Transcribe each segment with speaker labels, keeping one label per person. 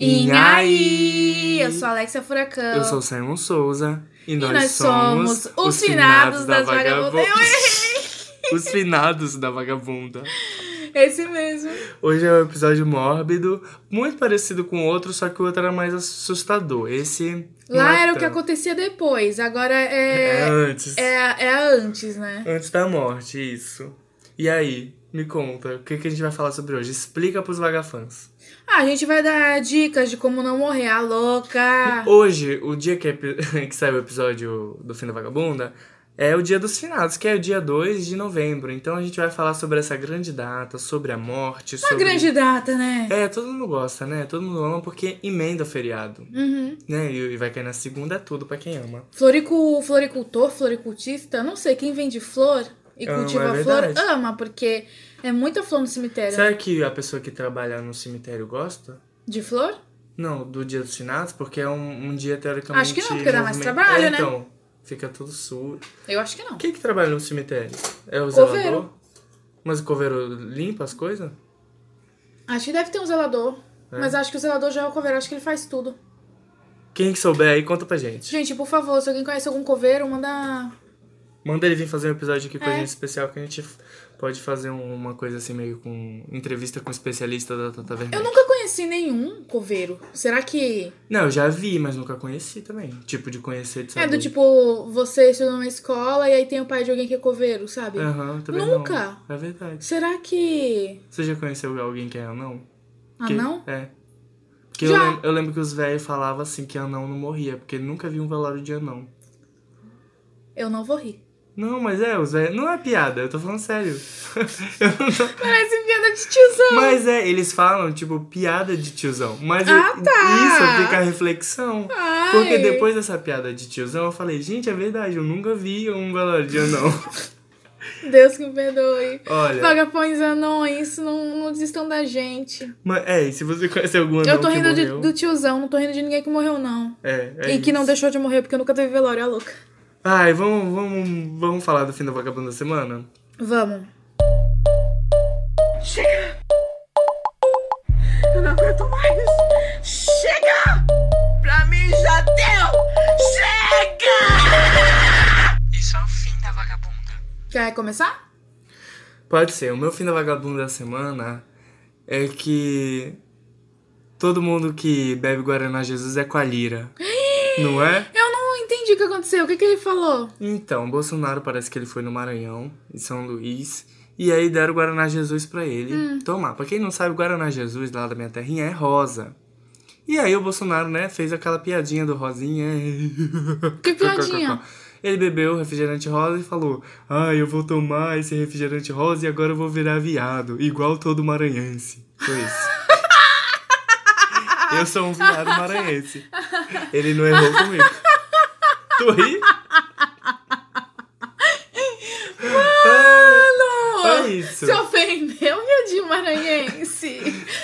Speaker 1: Inhaí! Eu sou a Alexia Furacão.
Speaker 2: Eu sou o Simon Souza. E
Speaker 1: E
Speaker 2: nós,
Speaker 1: nós somos os finados das vagabundas. Eu errei!
Speaker 2: Os finados da vagabunda.
Speaker 1: Esse mesmo.
Speaker 2: Hoje é um episódio mórbido, muito parecido com o outro, só que o outro era mais assustador. Esse.
Speaker 1: Lá
Speaker 2: é
Speaker 1: era o que
Speaker 2: tanto.
Speaker 1: acontecia depois, agora
Speaker 2: É
Speaker 1: é.
Speaker 2: antes.
Speaker 1: É, é antes, né?
Speaker 2: Antes da morte, isso. E aí, me conta, o que, que a gente vai falar sobre hoje? Explica pros vagafãs.
Speaker 1: Ah, a gente vai dar dicas de como não morrer, a louca.
Speaker 2: Hoje, o dia que, epi- que sai o episódio do Fim da Vagabunda, é o dia dos finados, que é o dia 2 de novembro. Então a gente vai falar sobre essa grande data, sobre a morte,
Speaker 1: Uma
Speaker 2: sobre...
Speaker 1: grande data, né?
Speaker 2: É, todo mundo gosta, né? Todo mundo ama porque emenda o feriado,
Speaker 1: Uhum.
Speaker 2: né? E vai cair na segunda, é tudo pra quem ama.
Speaker 1: Floricu, floricultor, floricultista, não sei, quem vende flor e
Speaker 2: Ama,
Speaker 1: cultiva
Speaker 2: é
Speaker 1: flor,
Speaker 2: verdade.
Speaker 1: ama, porque é muita flor no cemitério.
Speaker 2: Será que a pessoa que trabalha no cemitério gosta?
Speaker 1: De flor?
Speaker 2: Não, do dia dos finados, porque é um, um dia teoricamente...
Speaker 1: Acho que não, porque dá mais trabalho,
Speaker 2: é,
Speaker 1: né?
Speaker 2: então, fica tudo sujo.
Speaker 1: Eu acho que não.
Speaker 2: Quem que trabalha no cemitério? É o
Speaker 1: Coveiro.
Speaker 2: zelador? Mas o coveiro limpa as coisas?
Speaker 1: Acho que deve ter um zelador.
Speaker 2: É.
Speaker 1: Mas acho que o zelador já é o coveiro, acho que ele faz tudo.
Speaker 2: Quem que souber aí, conta pra gente.
Speaker 1: Gente, por favor, se alguém conhece algum coveiro, manda.
Speaker 2: Manda ele vir fazer um episódio aqui com a
Speaker 1: É.
Speaker 2: gente especial, que a gente pode fazer um- uma coisa assim, meio com entrevista com um especialista da Tata Vermelha.
Speaker 1: Eu nunca conheci nenhum coveiro. Será que.
Speaker 2: Não, eu já vi, mas nunca conheci também. Tipo, de conhecer, de
Speaker 1: É
Speaker 2: saber.
Speaker 1: do tipo, você estuda numa escola e aí tem o pai de alguém que é coveiro, sabe?
Speaker 2: Aham, também
Speaker 1: Nunca.
Speaker 2: não. É verdade.
Speaker 1: Será que.
Speaker 2: Você já conheceu alguém que é anão?
Speaker 1: Ah,
Speaker 2: Que-
Speaker 1: não?
Speaker 2: É. Porque eu,
Speaker 1: Já.
Speaker 2: lem- eu lembro que os velhos falavam assim que anão não morria, porque nunca vi um velório de anão.
Speaker 1: Eu não vou rir.
Speaker 2: Não, mas é, os velhos. Não é piada, eu tô falando sério. Não tô-
Speaker 1: Parece piada de tiozão.
Speaker 2: Mas é, eles falam, tipo, piada de tiozão. Mas
Speaker 1: Ah,
Speaker 2: eu-
Speaker 1: tá.
Speaker 2: isso fica a reflexão.
Speaker 1: Ai.
Speaker 2: Porque depois dessa piada de tiozão, eu falei, gente, é verdade, eu nunca vi um velório de anão.
Speaker 1: Deus que me perdoe.
Speaker 2: Olha,
Speaker 1: Vagapões anões, não, não desistam da gente.
Speaker 2: mas, é, e se você conhece algum anão
Speaker 1: eu tô rindo de- do tiozão, não tô rindo de ninguém que morreu, não.
Speaker 2: É, é
Speaker 1: e que não
Speaker 2: isso.
Speaker 1: deixou de morrer, porque eu nunca teve velório, a louca.
Speaker 2: Ai, vamos, vamos, vamos falar do fim da vagabunda da semana?
Speaker 1: Vamos.
Speaker 3: Eu não aguento mais. Chega! Pra mim já deu! Chega! Isso é o fim da vagabunda.
Speaker 1: Quer começar?
Speaker 2: Pode ser. O meu fim da vagabunda da semana é que todo mundo que bebe Guaraná Jesus é com a lira. não é?
Speaker 1: Eu não entendi o que aconteceu. O que, que ele falou?
Speaker 2: Então, Bolsonaro parece que ele foi no Maranhão, em São Luís, e aí deram o Guaraná Jesus pra ele tomar. Pra quem não sabe, o Guaraná Jesus lá da minha terrinha é rosa. E aí o Bolsonaro, né, fez aquela piadinha do rosinha.
Speaker 1: Que piadinha?
Speaker 2: Ele bebeu o refrigerante rosa e falou: Ah, eu vou tomar esse refrigerante rosa e agora eu vou virar viado, igual todo maranhense. Foi isso. eu sou um viado maranhense. Ele não errou comigo. Tu ri?
Speaker 1: Mano!
Speaker 2: É isso.
Speaker 1: Se ofendeu, viadinho maranhense.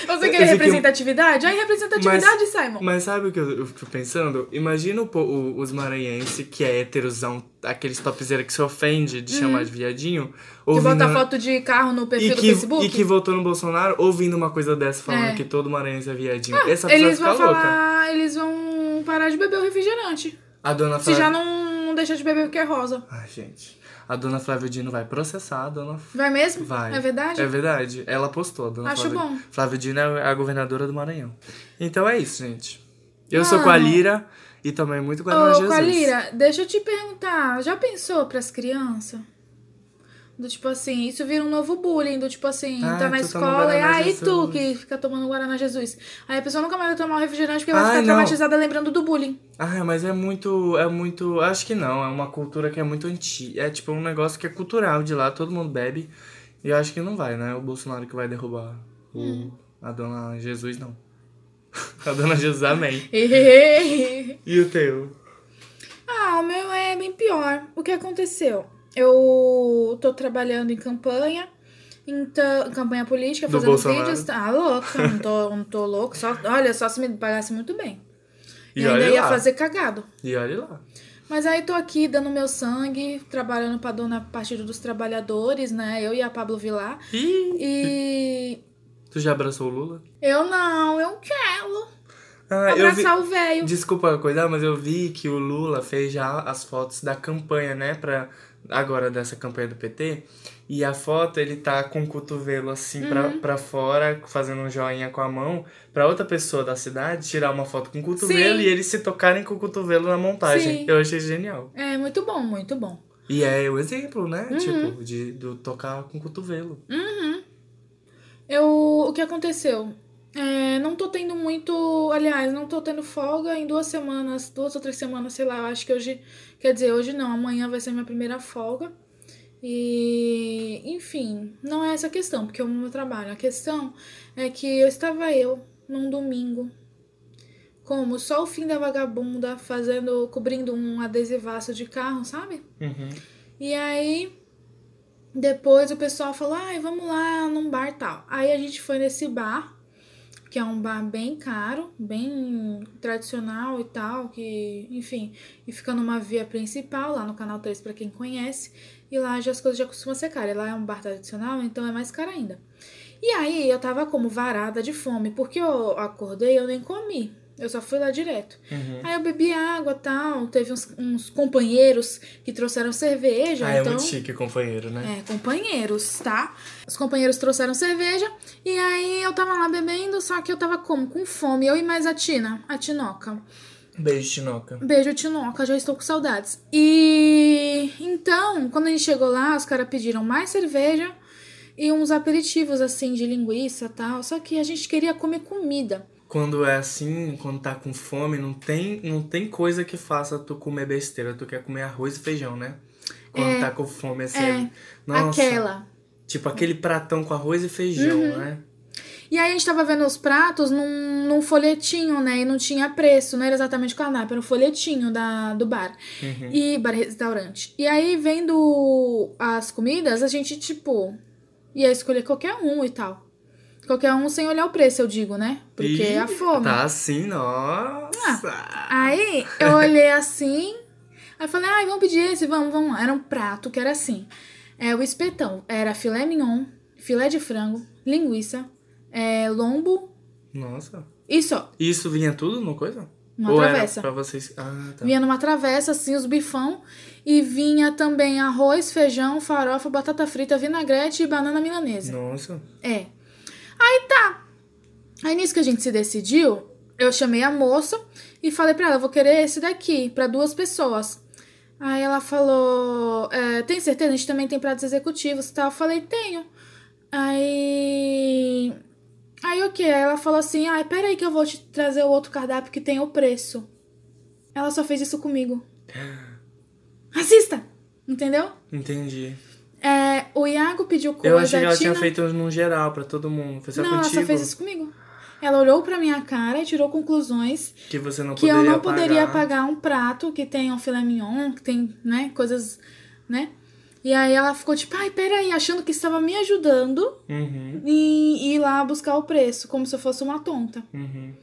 Speaker 1: Você quer
Speaker 2: Esse aqui-
Speaker 1: representatividade? Aí, representatividade, Simon.
Speaker 2: Mas sabe o que eu, eu fico pensando? Imagina o, o- os maranhenses que é heterosão, aqueles topzera que se ofende de chamar de viadinho,
Speaker 1: Uhum. Que
Speaker 2: ouvindo...
Speaker 1: bota foto de carro no perfil
Speaker 2: e
Speaker 1: do
Speaker 2: que,
Speaker 1: Facebook?
Speaker 2: e que votou no Bolsonaro ouvindo uma coisa dessa falando
Speaker 1: É.
Speaker 2: que todo maranhense é viadinho. Essa pessoa
Speaker 1: Eles vão
Speaker 2: louca.
Speaker 1: falar, eles vão parar de beber o refrigerante.
Speaker 2: A dona
Speaker 1: Se
Speaker 2: Flávia...
Speaker 1: já não, não deixa de beber porque é rosa.
Speaker 2: Ai, gente. A dona Flávia Dino vai processar a dona...
Speaker 1: Vai mesmo?
Speaker 2: Vai.
Speaker 1: É verdade?
Speaker 2: É verdade. Ela postou, a dona
Speaker 1: Acho
Speaker 2: Flávia...
Speaker 1: bom.
Speaker 2: Flávia Dino é a governadora do Maranhão. Então é isso, gente. Eu sou com a
Speaker 1: Mano.
Speaker 2: Lira e tomei muito Guaraná
Speaker 1: Ô,
Speaker 2: Jesus.
Speaker 1: Qualira, deixa eu te perguntar. Já pensou pras crianças? Do tipo assim, isso vira um novo bullying, do tipo assim,
Speaker 2: Ah,
Speaker 1: tá na
Speaker 2: toma
Speaker 1: escola e aí tu que fica tomando Guaraná Jesus. Aí a pessoa nunca mais vai tomar o refrigerante porque vai
Speaker 2: Ai,
Speaker 1: ficar
Speaker 2: não.
Speaker 1: traumatizada lembrando do bullying.
Speaker 2: Ah, mas é muito. É muito. Acho que não. É uma cultura que é muito antiga. É tipo um negócio que é cultural de lá, todo mundo bebe. E eu acho que não vai, né? O Bolsonaro que vai derrubar o,
Speaker 1: Hum.
Speaker 2: a dona Jesus, não. a dona Jesus, amém. E o teu?
Speaker 1: ah, o meu é bem pior. O que aconteceu? Eu tô trabalhando em campanha, então, campanha política,
Speaker 2: Do
Speaker 1: fazendo vídeos. Ah, louca, não tô, não tô louco. Só, olha, só se me pagasse muito bem.
Speaker 2: E,
Speaker 1: E, ainda ia
Speaker 2: lá.
Speaker 1: fazer cagado.
Speaker 2: E olha lá.
Speaker 1: Mas aí tô aqui dando meu sangue, trabalhando pra Dona Partido dos Trabalhadores, né? Eu e a Pablo Vilar.
Speaker 2: Ih,
Speaker 1: E
Speaker 2: tu já abraçou o Lula?
Speaker 1: eu não, eu quero.
Speaker 2: Ah, eu vi-
Speaker 1: abraçar o velho.
Speaker 2: Desculpa coisa, mas eu vi que o Lula fez já as fotos da campanha, né? Pra, agora dessa campanha do PT. E a foto, ele tá com o cotovelo assim pra,
Speaker 1: Uhum.
Speaker 2: pra fora, fazendo um joinha com a mão, pra outra pessoa da cidade tirar uma foto com o cotovelo
Speaker 1: Sim.
Speaker 2: e eles se tocarem com o cotovelo na montagem.
Speaker 1: Sim.
Speaker 2: Eu achei genial.
Speaker 1: É, muito bom, muito bom.
Speaker 2: E é o exemplo, né?
Speaker 1: Uhum.
Speaker 2: Tipo, de, do tocar com o cotovelo.
Speaker 1: Eu, o que aconteceu? É, não tô tendo muito. Aliás, não tô tendo folga em duas semanas, duas ou três semanas, sei lá. Eu acho que hoje. Quer dizer, hoje não, amanhã vai ser minha primeira folga. E. Enfim, não é essa a questão, porque é o meu trabalho. A questão é que eu estava eu num domingo. Como só o fim da vagabunda, fazendo, cobrindo um adesivaço de carro, sabe?
Speaker 2: Uhum.
Speaker 1: E aí, depois o pessoal falou, ai, vamos lá num bar tal. Aí a gente foi nesse bar, que é um bar bem caro, bem tradicional e tal, que, enfim, e fica numa via principal, lá no Canal 3, pra quem conhece. E lá já as coisas já costumam ser caras. Lá é um bar tradicional, então é mais caro ainda. E aí eu tava como varada de fome, porque eu acordei eu nem comi. Eu só fui lá direto.
Speaker 2: Uhum.
Speaker 1: Aí eu bebi água e tal. Teve uns, uns companheiros que trouxeram cerveja.
Speaker 2: Ah, é
Speaker 1: então,
Speaker 2: muito chique companheiro, né?
Speaker 1: é, companheiros, tá? Os companheiros trouxeram cerveja. E aí eu tava lá bebendo, só que eu tava como? Com fome. Eu e mais a Tina, a Tinoca.
Speaker 2: Beijo, Tinoca.
Speaker 1: Beijo, Tinoca, já estou com saudades. E então, quando a gente chegou lá, os caras pediram mais cerveja e uns aperitivos assim de linguiça e tal. Só que a gente queria comer comida.
Speaker 2: Quando é assim, quando tá com fome, não tem, não tem coisa que faça tu comer besteira. Tu quer comer arroz e feijão, né? Quando
Speaker 1: É.
Speaker 2: tá com fome, assim.
Speaker 1: É,
Speaker 2: Nossa,
Speaker 1: Aquela.
Speaker 2: Tipo aquele pratão com arroz e feijão,
Speaker 1: Uhum.
Speaker 2: né?
Speaker 1: E aí a gente tava vendo os pratos num, num folhetinho, né? E não tinha preço, não era exatamente o cardápio, era um folhetinho da, do bar.
Speaker 2: Uhum.
Speaker 1: E bar e restaurante. E aí, vendo as comidas, a gente, tipo, ia escolher qualquer um e tal. Qualquer um sem olhar o preço, eu digo, né? Porque
Speaker 2: Ih,
Speaker 1: é a fome.
Speaker 2: Tá assim, nossa.
Speaker 1: Aí eu olhei assim, aí falei, ai, vamos pedir esse, vamos, vamos. Era um prato que era assim. É o espetão. Era filé mignon, filé de frango, linguiça, é, lombo
Speaker 2: Nossa.
Speaker 1: e só.
Speaker 2: E isso vinha tudo no coisa?
Speaker 1: Uma
Speaker 2: Ou
Speaker 1: travessa.
Speaker 2: era pra vocês... Ah, tá.
Speaker 1: Vinha numa travessa, assim, os bifão. E vinha também arroz, feijão, farofa, batata frita, vinagrete e banana milanesa.
Speaker 2: Nossa.
Speaker 1: É. Aí tá. Aí nisso que a gente se decidiu, eu chamei a moça e falei pra ela, vou querer esse daqui, pra duas pessoas. Aí ela falou, é, tem certeza? A gente também tem pratos executivos e tal. Eu falei, tenho. Aí... Aí o que? Aí ela falou assim, ai, peraí que eu vou te trazer o outro cardápio que tem o preço. Ela só fez isso comigo. Assista! Entendeu?
Speaker 2: Entendi.
Speaker 1: É, o Iago pediu coisa,
Speaker 2: Eu achei que ela tinha
Speaker 1: Tina-
Speaker 2: feito num geral pra todo mundo. Foi só
Speaker 1: não, ela
Speaker 2: contigo.
Speaker 1: só fez isso comigo. Ela olhou pra minha cara e tirou conclusões
Speaker 2: Que você não
Speaker 1: que eu não poderia
Speaker 2: pagar.
Speaker 1: pagar um prato que tem um filé mignon, que tem, né, coisas, né? E aí ela ficou tipo, ai, peraí, achando que estava me ajudando
Speaker 2: Uhum,
Speaker 1: e ir lá buscar o preço, como se eu fosse uma tonta.
Speaker 2: uhum.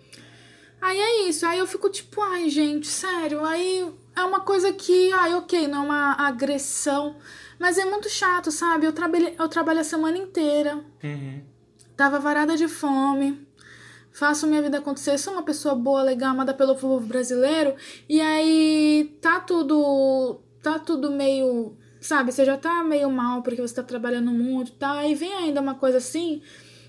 Speaker 1: Aí é isso, aí eu fico tipo, ai, gente, sério, aí é uma coisa que, ai, ok, não é uma agressão, mas é muito chato, sabe? Eu, trabalhei, eu trabalho a semana inteira,
Speaker 2: Uhum.
Speaker 1: Tava varada de fome. Faço minha vida acontecer. Sou uma pessoa boa, legal, amada pelo povo brasileiro. E aí tá tudo. Tá tudo meio. Sabe, você já tá meio mal porque você tá trabalhando muito e tal. Aí vem ainda uma coisa assim.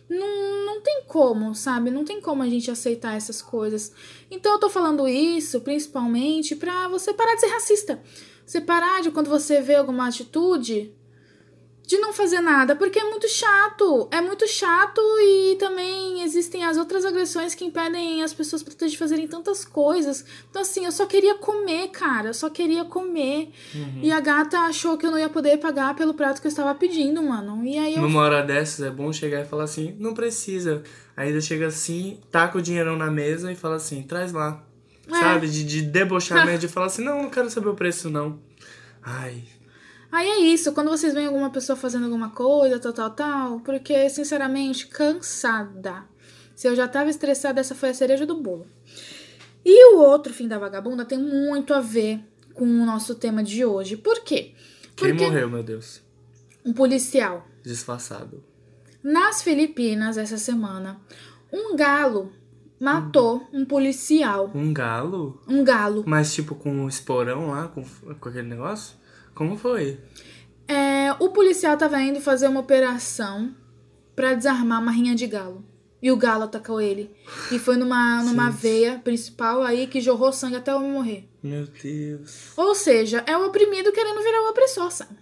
Speaker 1: Não, não tem como, sabe? Não tem como a gente aceitar essas coisas. Então eu tô falando isso principalmente pra você parar de ser racista. Você parar de quando você vê alguma atitude de não fazer nada, porque é muito chato. É muito chato e também existem as outras agressões que impedem as pessoas de fazerem tantas coisas. Então, assim, eu só queria comer, cara. Eu só queria comer. E a gata achou que eu não ia poder pagar pelo prato que eu estava pedindo, mano. E aí eu.
Speaker 2: Numa hora dessas é bom chegar e falar assim, não precisa. Aí ainda chega assim, taca o dinheirão na mesa e fala assim, traz lá.
Speaker 1: É.
Speaker 2: Sabe? De, de debochamento, de falar assim, não, não quero saber o preço, não. Ai.
Speaker 1: Aí é isso, quando vocês veem alguma pessoa fazendo alguma coisa, tal, tal, tal, porque, sinceramente, cansada. Se eu já tava estressada, essa foi a cereja do bolo. E o outro fim da vagabunda tem muito a ver com o nosso tema de hoje. Por quê?
Speaker 2: Quem
Speaker 1: Porque
Speaker 2: morreu, meu Deus?
Speaker 1: um policial
Speaker 2: Disfarçado.
Speaker 1: nas Filipinas essa semana, um galo matou um policial,
Speaker 2: Um galo?
Speaker 1: um galo.
Speaker 2: Mas tipo com um esporão lá, com, com aquele negócio? Como foi?
Speaker 1: É, o policial tava indo fazer uma operação pra desarmar uma rinha de galo. E o galo atacou ele. E foi numa, numa veia principal aí que jorrou sangue até o homem morrer.
Speaker 2: Meu Deus.
Speaker 1: Ou seja, é o oprimido querendo virar o opressor, sabe?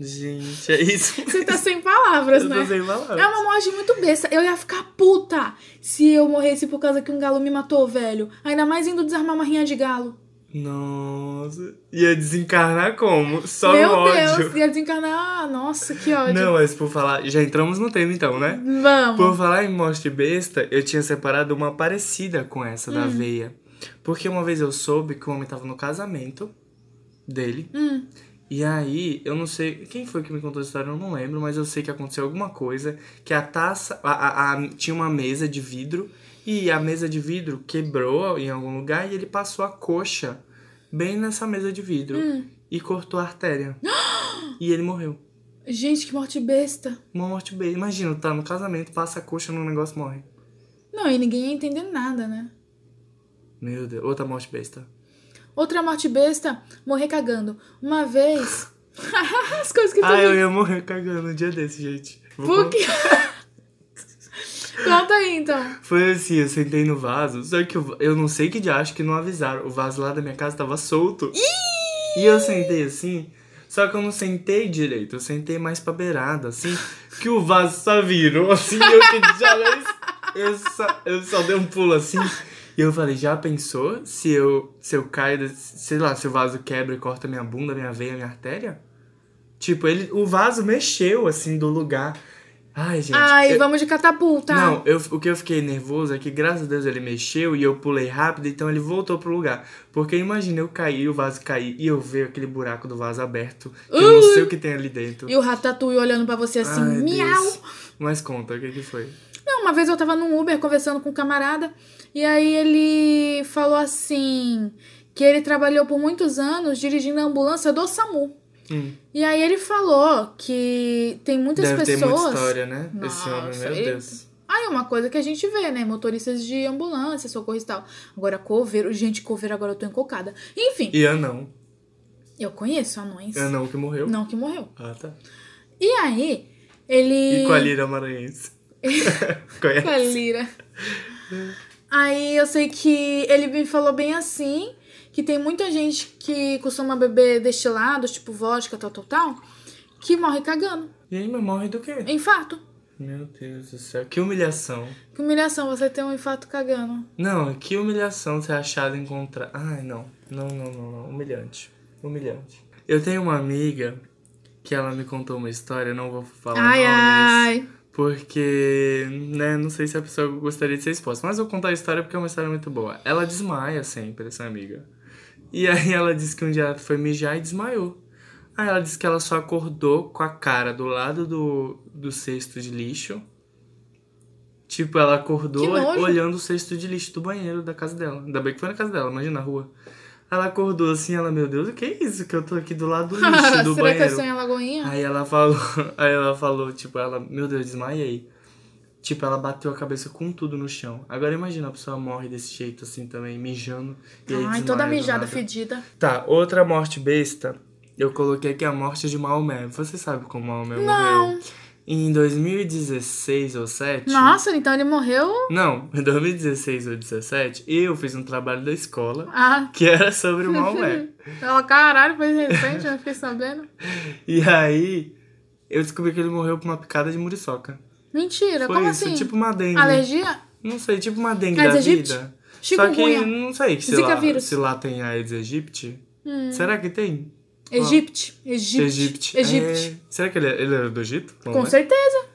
Speaker 2: Gente, é isso.
Speaker 1: Você tá sem palavras,
Speaker 2: Eu
Speaker 1: né?
Speaker 2: tô sem palavras.
Speaker 1: É uma morte muito besta. Eu ia ficar puta se eu morresse por causa que um galo me matou, velho. Ainda mais indo desarmar uma rinha de galo.
Speaker 2: Nossa. Ia desencarnar como? Só
Speaker 1: Meu
Speaker 2: no ódio.
Speaker 1: Deus, ia desencarnar. Ah, nossa, que ódio.
Speaker 2: Não, mas por falar. Já entramos no tema então, né?
Speaker 1: Vamos.
Speaker 2: Por falar em morte besta, eu tinha separado uma parecida com essa
Speaker 1: Hum.
Speaker 2: da veia. Porque uma vez eu soube que o homem tava no casamento dele.
Speaker 1: Hum.
Speaker 2: E aí, eu não sei. Quem foi que me contou a história? Eu não lembro, mas eu sei que aconteceu alguma coisa. Que a taça. A, a- a- tinha uma mesa de vidro. E a mesa de vidro quebrou em algum lugar e ele passou a coxa bem nessa mesa de vidro.
Speaker 1: Hum.
Speaker 2: E cortou a artéria. e ele morreu.
Speaker 1: Gente, que morte besta.
Speaker 2: Uma morte besta. Imagina, tá no casamento, passa a coxa num negócio morre.
Speaker 1: Não, e ninguém ia entender nada, né?
Speaker 2: Meu Deus, outra morte besta.
Speaker 1: Outra morte besta, morrer cagando. Uma vez. As coisas que tu
Speaker 2: Ah, eu ia morrer cagando um dia desse, gente.
Speaker 1: Por quê? Conta aí, então.
Speaker 2: Foi assim, eu sentei no vaso, só que eu, eu não sei que de acho que não avisaram. O vaso lá da minha casa tava solto. E eu sentei assim, só que eu não sentei direito, eu sentei mais pra beirada, assim, que o vaso só virou assim, eu que já eu só, eu só dei um pulo assim. E eu falei, já pensou se eu, se eu caio, sei lá, se o vaso quebra e corta minha bunda, minha veia, minha artéria? Tipo, ele, o vaso mexeu assim do lugar. Ai, gente.
Speaker 1: Ai,
Speaker 2: eu-
Speaker 1: vamos de catapulta.
Speaker 2: não, eu, o que eu fiquei nervoso é que, graças a Deus, ele mexeu e eu pulei rápido, então ele voltou pro lugar. Porque imagina eu cair, o vaso cair e eu ver aquele buraco do vaso aberto. Que eu não sei o que tem ali dentro.
Speaker 1: E o ratatouille olhando pra você assim,
Speaker 2: Ai,
Speaker 1: miau.
Speaker 2: Deus. Mas conta, o que que foi?
Speaker 1: Não, uma vez eu tava num Uber conversando com um camarada e aí ele falou assim que ele trabalhou por muitos anos dirigindo a ambulância do SAMU.
Speaker 2: Hum,
Speaker 1: E aí ele falou que tem muitas
Speaker 2: deve ter
Speaker 1: pessoas.
Speaker 2: muita história, né? Esse homem,
Speaker 1: Nossa,
Speaker 2: meu
Speaker 1: ele-
Speaker 2: Deus.
Speaker 1: Aí é uma coisa que a gente vê, né? Motoristas de ambulância, socorro e tal. Agora, coveiro. Gente, coveiro, agora eu tô encocada. Enfim,
Speaker 2: E anão.
Speaker 1: eu conheço anões.
Speaker 2: Anão que morreu.
Speaker 1: Não que morreu.
Speaker 2: Ah, tá.
Speaker 1: E aí, ele.
Speaker 2: E com a lira maranhense. Conhece?
Speaker 1: Com a lira. Aí eu sei que ele me falou bem assim, que tem muita gente que costuma beber destilados, tipo vodka, tal, tal, tal, que morre cagando.
Speaker 2: E aí, mas morre do quê?
Speaker 1: Infarto.
Speaker 2: Meu Deus do céu. Que humilhação.
Speaker 1: Que humilhação você ter um infarto cagando.
Speaker 2: Não, que humilhação ser achado e encontrar. Ai, não. Não, não, não, não. Humilhante. Humilhante. Eu tenho uma amiga que ela me contou uma história, não vou falar
Speaker 1: Ai,
Speaker 2: nomes.
Speaker 1: ai.
Speaker 2: Porque, né, não sei se a pessoa gostaria de ser exposta. Mas eu vou contar a história porque é uma história muito boa. Ela desmaia sempre, essa amiga. E aí ela disse que um dia ela foi mijar e desmaiou. Aí ela disse que ela só acordou com a cara do lado do, do cesto de lixo. Tipo, ela acordou olhando o cesto de lixo do banheiro da casa dela. Ainda bem que foi na casa dela, imagina na rua. Ela acordou assim, ela, meu Deus, o que é isso? Que eu tô aqui do lado do lixo do
Speaker 1: Será
Speaker 2: banheiro.
Speaker 1: que eu sonho em Lagoinha?
Speaker 2: Aí ela falou, aí ela falou, tipo, ela, meu Deus, desmaiei. Tipo, ela bateu a cabeça com tudo no chão. Agora imagina a pessoa morre desse jeito assim também, mijando. E aí
Speaker 1: Ai, toda mijada fedida.
Speaker 2: Tá, outra morte besta. Eu coloquei aqui a morte de Maomé. Você sabe como Maomé
Speaker 1: Não.
Speaker 2: morreu? Em 2016 ou 7.
Speaker 1: Nossa, então ele morreu.
Speaker 2: Não, em 2016 ou 17, eu fiz um trabalho da escola
Speaker 1: Ah,
Speaker 2: que era sobre o Maomé.
Speaker 1: ela, caralho, foi de repente, eu fiquei sabendo.
Speaker 2: e aí, eu descobri que ele morreu por uma picada de muriçoca.
Speaker 1: Mentira,
Speaker 2: Foi
Speaker 1: como
Speaker 2: isso,
Speaker 1: assim?
Speaker 2: tipo uma dengue.
Speaker 1: Alergia?
Speaker 2: Não sei, tipo uma dengue
Speaker 1: Aedes
Speaker 2: da
Speaker 1: aegypti?
Speaker 2: vida. Só que não sei se
Speaker 1: Zika
Speaker 2: lá,
Speaker 1: vírus.
Speaker 2: se lá tem a Aedes aegypti.
Speaker 1: Hum.
Speaker 2: Será que tem?
Speaker 1: Egipte. Egipte.
Speaker 2: Egipte.
Speaker 1: Egipte.
Speaker 2: É, Será que ele, ele era do Egito? Não
Speaker 1: Com
Speaker 2: é?
Speaker 1: certeza.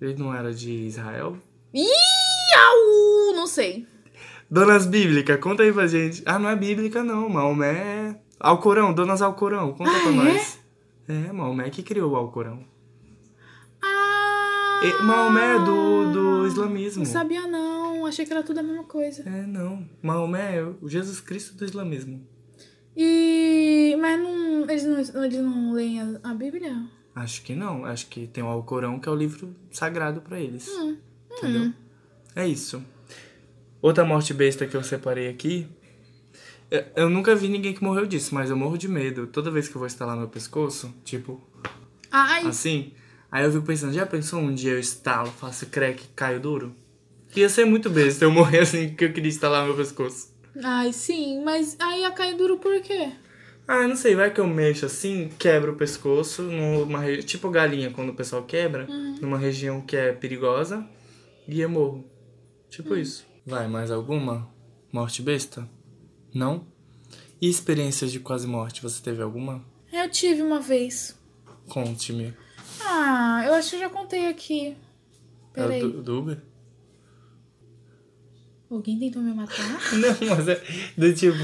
Speaker 2: Ele não era de Israel?
Speaker 1: Ih, au, não sei.
Speaker 2: Donas Bíblica, conta aí pra gente. Ah, não é bíblica não, Maomé é... Alcorão, Donas Alcorão, conta
Speaker 1: Ah,
Speaker 2: pra
Speaker 1: é?
Speaker 2: nós. É, Maomé que criou o Alcorão.
Speaker 1: Ah,
Speaker 2: E Maomé é do, do islamismo.
Speaker 1: Não sabia não, achei que era tudo a mesma coisa.
Speaker 2: É, não. Maomé é o Jesus Cristo do islamismo.
Speaker 1: E... Mas não, eles, não, eles não leem a, a Bíblia?
Speaker 2: Acho que não. Acho que tem o Alcorão, que é o livro sagrado pra eles.
Speaker 1: Hum,
Speaker 2: Entendeu? É isso. Outra morte besta que eu separei aqui. eu- nunca vi ninguém que morreu disso, mas eu morro de medo. Toda vez que eu vou estalar meu pescoço, tipo,
Speaker 1: Ai,
Speaker 2: assim. Aí eu fico pensando, já pensou um dia eu estalo, faço crack, caio duro? Ia ser muito besta eu morrer assim que eu queria estalar meu pescoço.
Speaker 1: Ai, sim, mas aí ia cair duro por quê?
Speaker 2: Ah, não sei, vai que eu mexo assim, quebro o pescoço, numa re... tipo galinha quando o pessoal quebra, numa região que é perigosa, e eu morro. Tipo isso. Vai, mais alguma? Morte besta? Não? E experiências de quase morte, você teve alguma?
Speaker 1: Eu tive uma vez.
Speaker 2: Conte-me.
Speaker 1: Ah, eu acho que eu já contei aqui.
Speaker 2: É
Speaker 1: Peraí.
Speaker 2: o do, do Uber?
Speaker 1: Alguém tentou me matar?
Speaker 2: Não, mas é do tipo,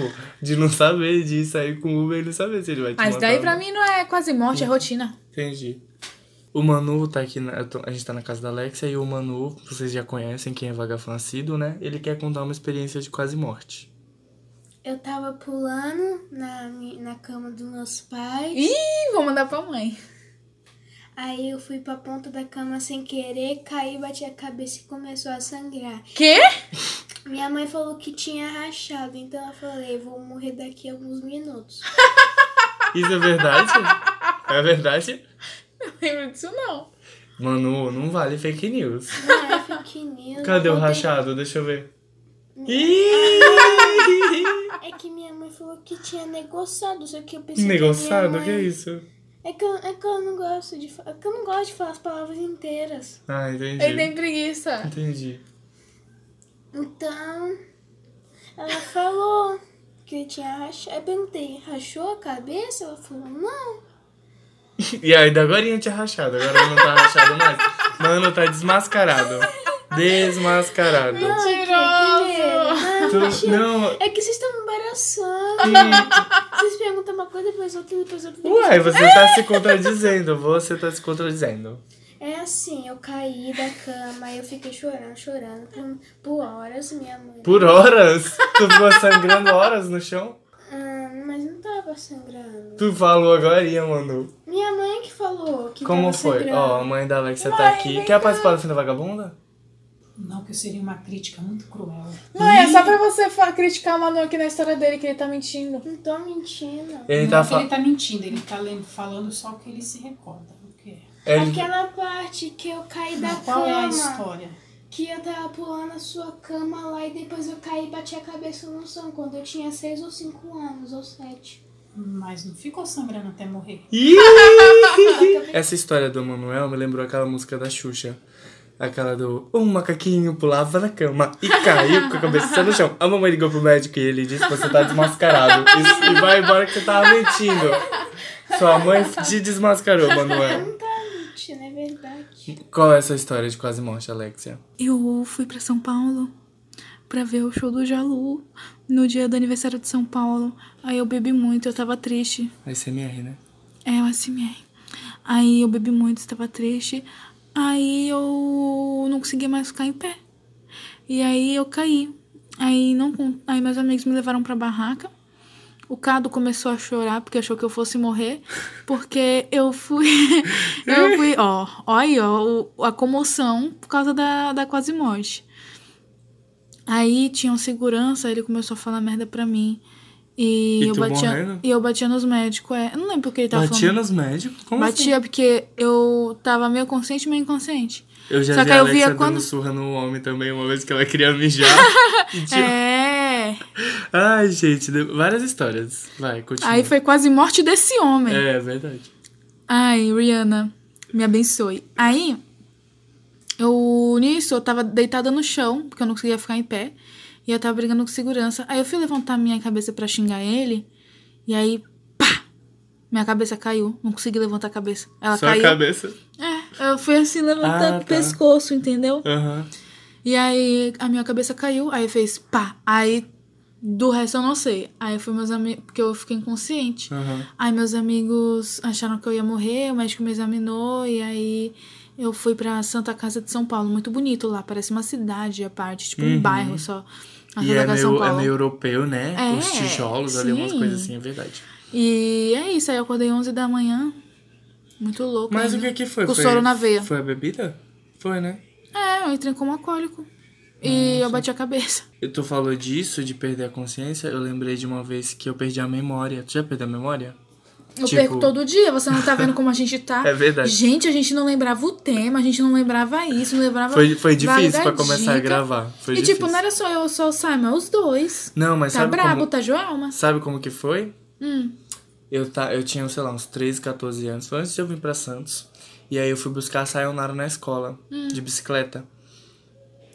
Speaker 2: de não saber, de sair com o Uber e não saber se ele vai te
Speaker 1: Mas
Speaker 2: matar.
Speaker 1: daí pra mim não é quase morte, é rotina.
Speaker 2: Entendi. O Manu tá aqui, na- a gente tá na casa da Alexia e o Manu, vocês já conhecem quem é vagaflancido, né? Ele quer contar uma experiência de quase morte.
Speaker 4: Eu tava pulando na, na cama dos meus pais.
Speaker 1: Ih, vou mandar pra mãe.
Speaker 4: Aí eu fui pra ponta da cama sem querer, caí, bati a cabeça e começou a sangrar.
Speaker 1: Quê?
Speaker 4: Minha mãe falou que tinha rachado, então eu falei, vou morrer daqui a alguns minutos.
Speaker 2: Isso é verdade? é verdade?
Speaker 1: Não lembro disso não.
Speaker 2: Manu, não vale fake news.
Speaker 4: Não é fake news.
Speaker 2: Cadê o rachado? Deixa eu ver.
Speaker 4: É que minha mãe falou que tinha negociado, só que eu pensei
Speaker 2: Negociado?
Speaker 4: que minha
Speaker 2: Que
Speaker 4: mãe...
Speaker 2: é isso?
Speaker 4: É que, eu, é que eu não gosto de é que eu não gosto de falar as palavras inteiras.
Speaker 2: Ah, entendi.
Speaker 1: Ele tem preguiça.
Speaker 2: Entendi.
Speaker 4: Então, ela falou que tinha rachado. Eu perguntei, rachou a cabeça? Ela falou, não.
Speaker 2: E aí, agora tinha rachado, agora não tá rachado mais. Mano, tá desmascarado. Desmascarado.
Speaker 1: Mentiroso.
Speaker 2: Tu- não,
Speaker 4: É que vocês estão me embaraçando. Vocês perguntam uma coisa, depois outra, depois outra. depois
Speaker 2: Ué, você tá se contradizendo. Você tá se contradizendo.
Speaker 4: É assim, eu caí da cama, eu fiquei chorando, chorando por, por horas, minha mãe.
Speaker 2: Por horas? Tu ficou sangrando horas no chão?
Speaker 4: Ah, mas não tava sangrando.
Speaker 2: Tu falou agora, Manu.
Speaker 4: Minha mãe que falou que
Speaker 2: Como
Speaker 4: tava
Speaker 2: foi? Ó, a mãe da Alexia tá aqui. Quer participar do fim da vagabunda?
Speaker 5: Não, que seria uma crítica muito cruel.
Speaker 1: Mãe, é só pra você fa- criticar o Manu aqui na história dele, que ele tá mentindo.
Speaker 4: Não tô mentindo.
Speaker 2: Ele
Speaker 5: não
Speaker 2: tá
Speaker 5: é que
Speaker 2: falando.
Speaker 5: ele tá mentindo, ele tá falando só o que ele se recorda. É?
Speaker 2: Ele...
Speaker 4: Aquela parte que eu caí da
Speaker 5: Qual é a
Speaker 4: cama.
Speaker 5: história?
Speaker 4: Que eu tava pulando a sua cama lá e depois eu caí e bati a cabeça no chão quando eu tinha 6 ou 5 anos, ou 7.
Speaker 5: Mas não ficou sangrando até morrer.
Speaker 2: Essa história do Manuel me lembrou aquela música da Xuxa. Aquela do Um macaquinho pulava na cama e caiu com a cabeça no chão. A mamãe ligou pro médico e ele disse que você tá desmascarado. E, e vai embora que você tava mentindo. Sua mãe te desmascarou, Manuel.
Speaker 4: Não tá mentindo, é verdade.
Speaker 2: Qual é essa história de quase morte, Alexia?
Speaker 1: Eu fui pra São Paulo pra ver o show do Jalu no dia do aniversário de São Paulo. Aí eu bebi muito, eu tava triste.
Speaker 2: A SMR, né?
Speaker 1: É, o SMR. Aí eu bebi muito, estava triste. Aí eu não conseguia mais ficar em pé. E aí eu caí. Aí, não, aí meus amigos me levaram pra barraca. O Cado começou a chorar porque achou que eu fosse morrer. Porque eu fui. eu fui, ó. Ó aí, ó. a comoção por causa da, da quase morte. Aí tinha um segurança, ele começou a falar merda pra mim. E,
Speaker 2: E
Speaker 1: eu batia.
Speaker 2: morrendo?
Speaker 1: E eu batia nos médicos, é. Eu não lembro o que ele tava
Speaker 2: Batia
Speaker 1: falando.
Speaker 2: nos médicos? Como
Speaker 1: Batia porque eu tava meio consciente, meio inconsciente.
Speaker 2: assim? Eu já
Speaker 1: Só
Speaker 2: vi
Speaker 1: que
Speaker 2: a
Speaker 1: eu
Speaker 2: Alexia
Speaker 1: via quando-
Speaker 2: dando surra no homem também, uma vez que ela queria mijar. Tinha-
Speaker 1: É.
Speaker 2: Ai, gente, várias histórias. Vai, continua.
Speaker 1: Aí foi quase morte desse homem.
Speaker 2: É, é verdade.
Speaker 1: Ai, Rihanna, me abençoe. Aí, eu nisso, eu tava deitada no chão, porque eu não conseguia ficar em pé. E eu tava brigando com segurança. Aí eu fui levantar minha cabeça pra xingar ele. E aí, pá! Minha cabeça caiu. Não consegui levantar a cabeça. Ela
Speaker 2: Só
Speaker 1: caiu.
Speaker 2: a cabeça.
Speaker 1: É, eu fui assim levantando
Speaker 2: Ah,
Speaker 1: o
Speaker 2: tá.
Speaker 1: pescoço, entendeu?
Speaker 2: Aham.
Speaker 1: E aí a minha cabeça caiu, aí fez pá. Aí do resto eu não sei. Aí foi meus amigos, porque eu fiquei inconsciente.
Speaker 2: Aham.
Speaker 1: Aí meus amigos acharam que eu ia morrer, o médico me examinou e aí eu fui pra Santa Casa de São Paulo, muito bonito lá, parece uma cidade à parte, tipo um
Speaker 2: Uhum.
Speaker 1: bairro só. A
Speaker 2: E é meio, é meio europeu, né?
Speaker 1: É,
Speaker 2: Os tijolos ali, umas
Speaker 1: sim.
Speaker 2: coisas assim, é verdade.
Speaker 1: E é isso, aí eu acordei 11 da manhã. Muito louco.
Speaker 2: Mas o
Speaker 1: ainda.
Speaker 2: que que foi?
Speaker 1: Com
Speaker 2: foi,
Speaker 1: soro na veia.
Speaker 2: Foi a bebida? Foi, né?
Speaker 1: É, eu entrei como alcoólico. E eu bati a cabeça.
Speaker 2: Eu tu falou disso, de perder a consciência, eu lembrei de uma vez que eu perdi a memória. Tu já perdeu a memória?
Speaker 1: Eu
Speaker 2: Tipo-
Speaker 1: perco todo dia, você não tá vendo como a gente tá.
Speaker 2: É verdade.
Speaker 1: Gente, a gente não lembrava o tema, a gente não lembrava isso, não lembrava.
Speaker 2: Foi, foi difícil pra começar a
Speaker 1: dica.
Speaker 2: gravar. Foi
Speaker 1: e
Speaker 2: difícil.
Speaker 1: tipo, não era só eu, só o Simon, é os dois.
Speaker 2: Não, mas
Speaker 1: Tá
Speaker 2: sabe
Speaker 1: brabo,
Speaker 2: como...
Speaker 1: tá Joelma?
Speaker 2: Sabe como que foi?
Speaker 1: Hum.
Speaker 2: Eu, tá, eu tinha, sei lá, uns 13, 14 anos. Foi antes de eu vir pra Santos. E aí eu fui buscar a Sayonara na escola,
Speaker 1: Hum.
Speaker 2: de bicicleta.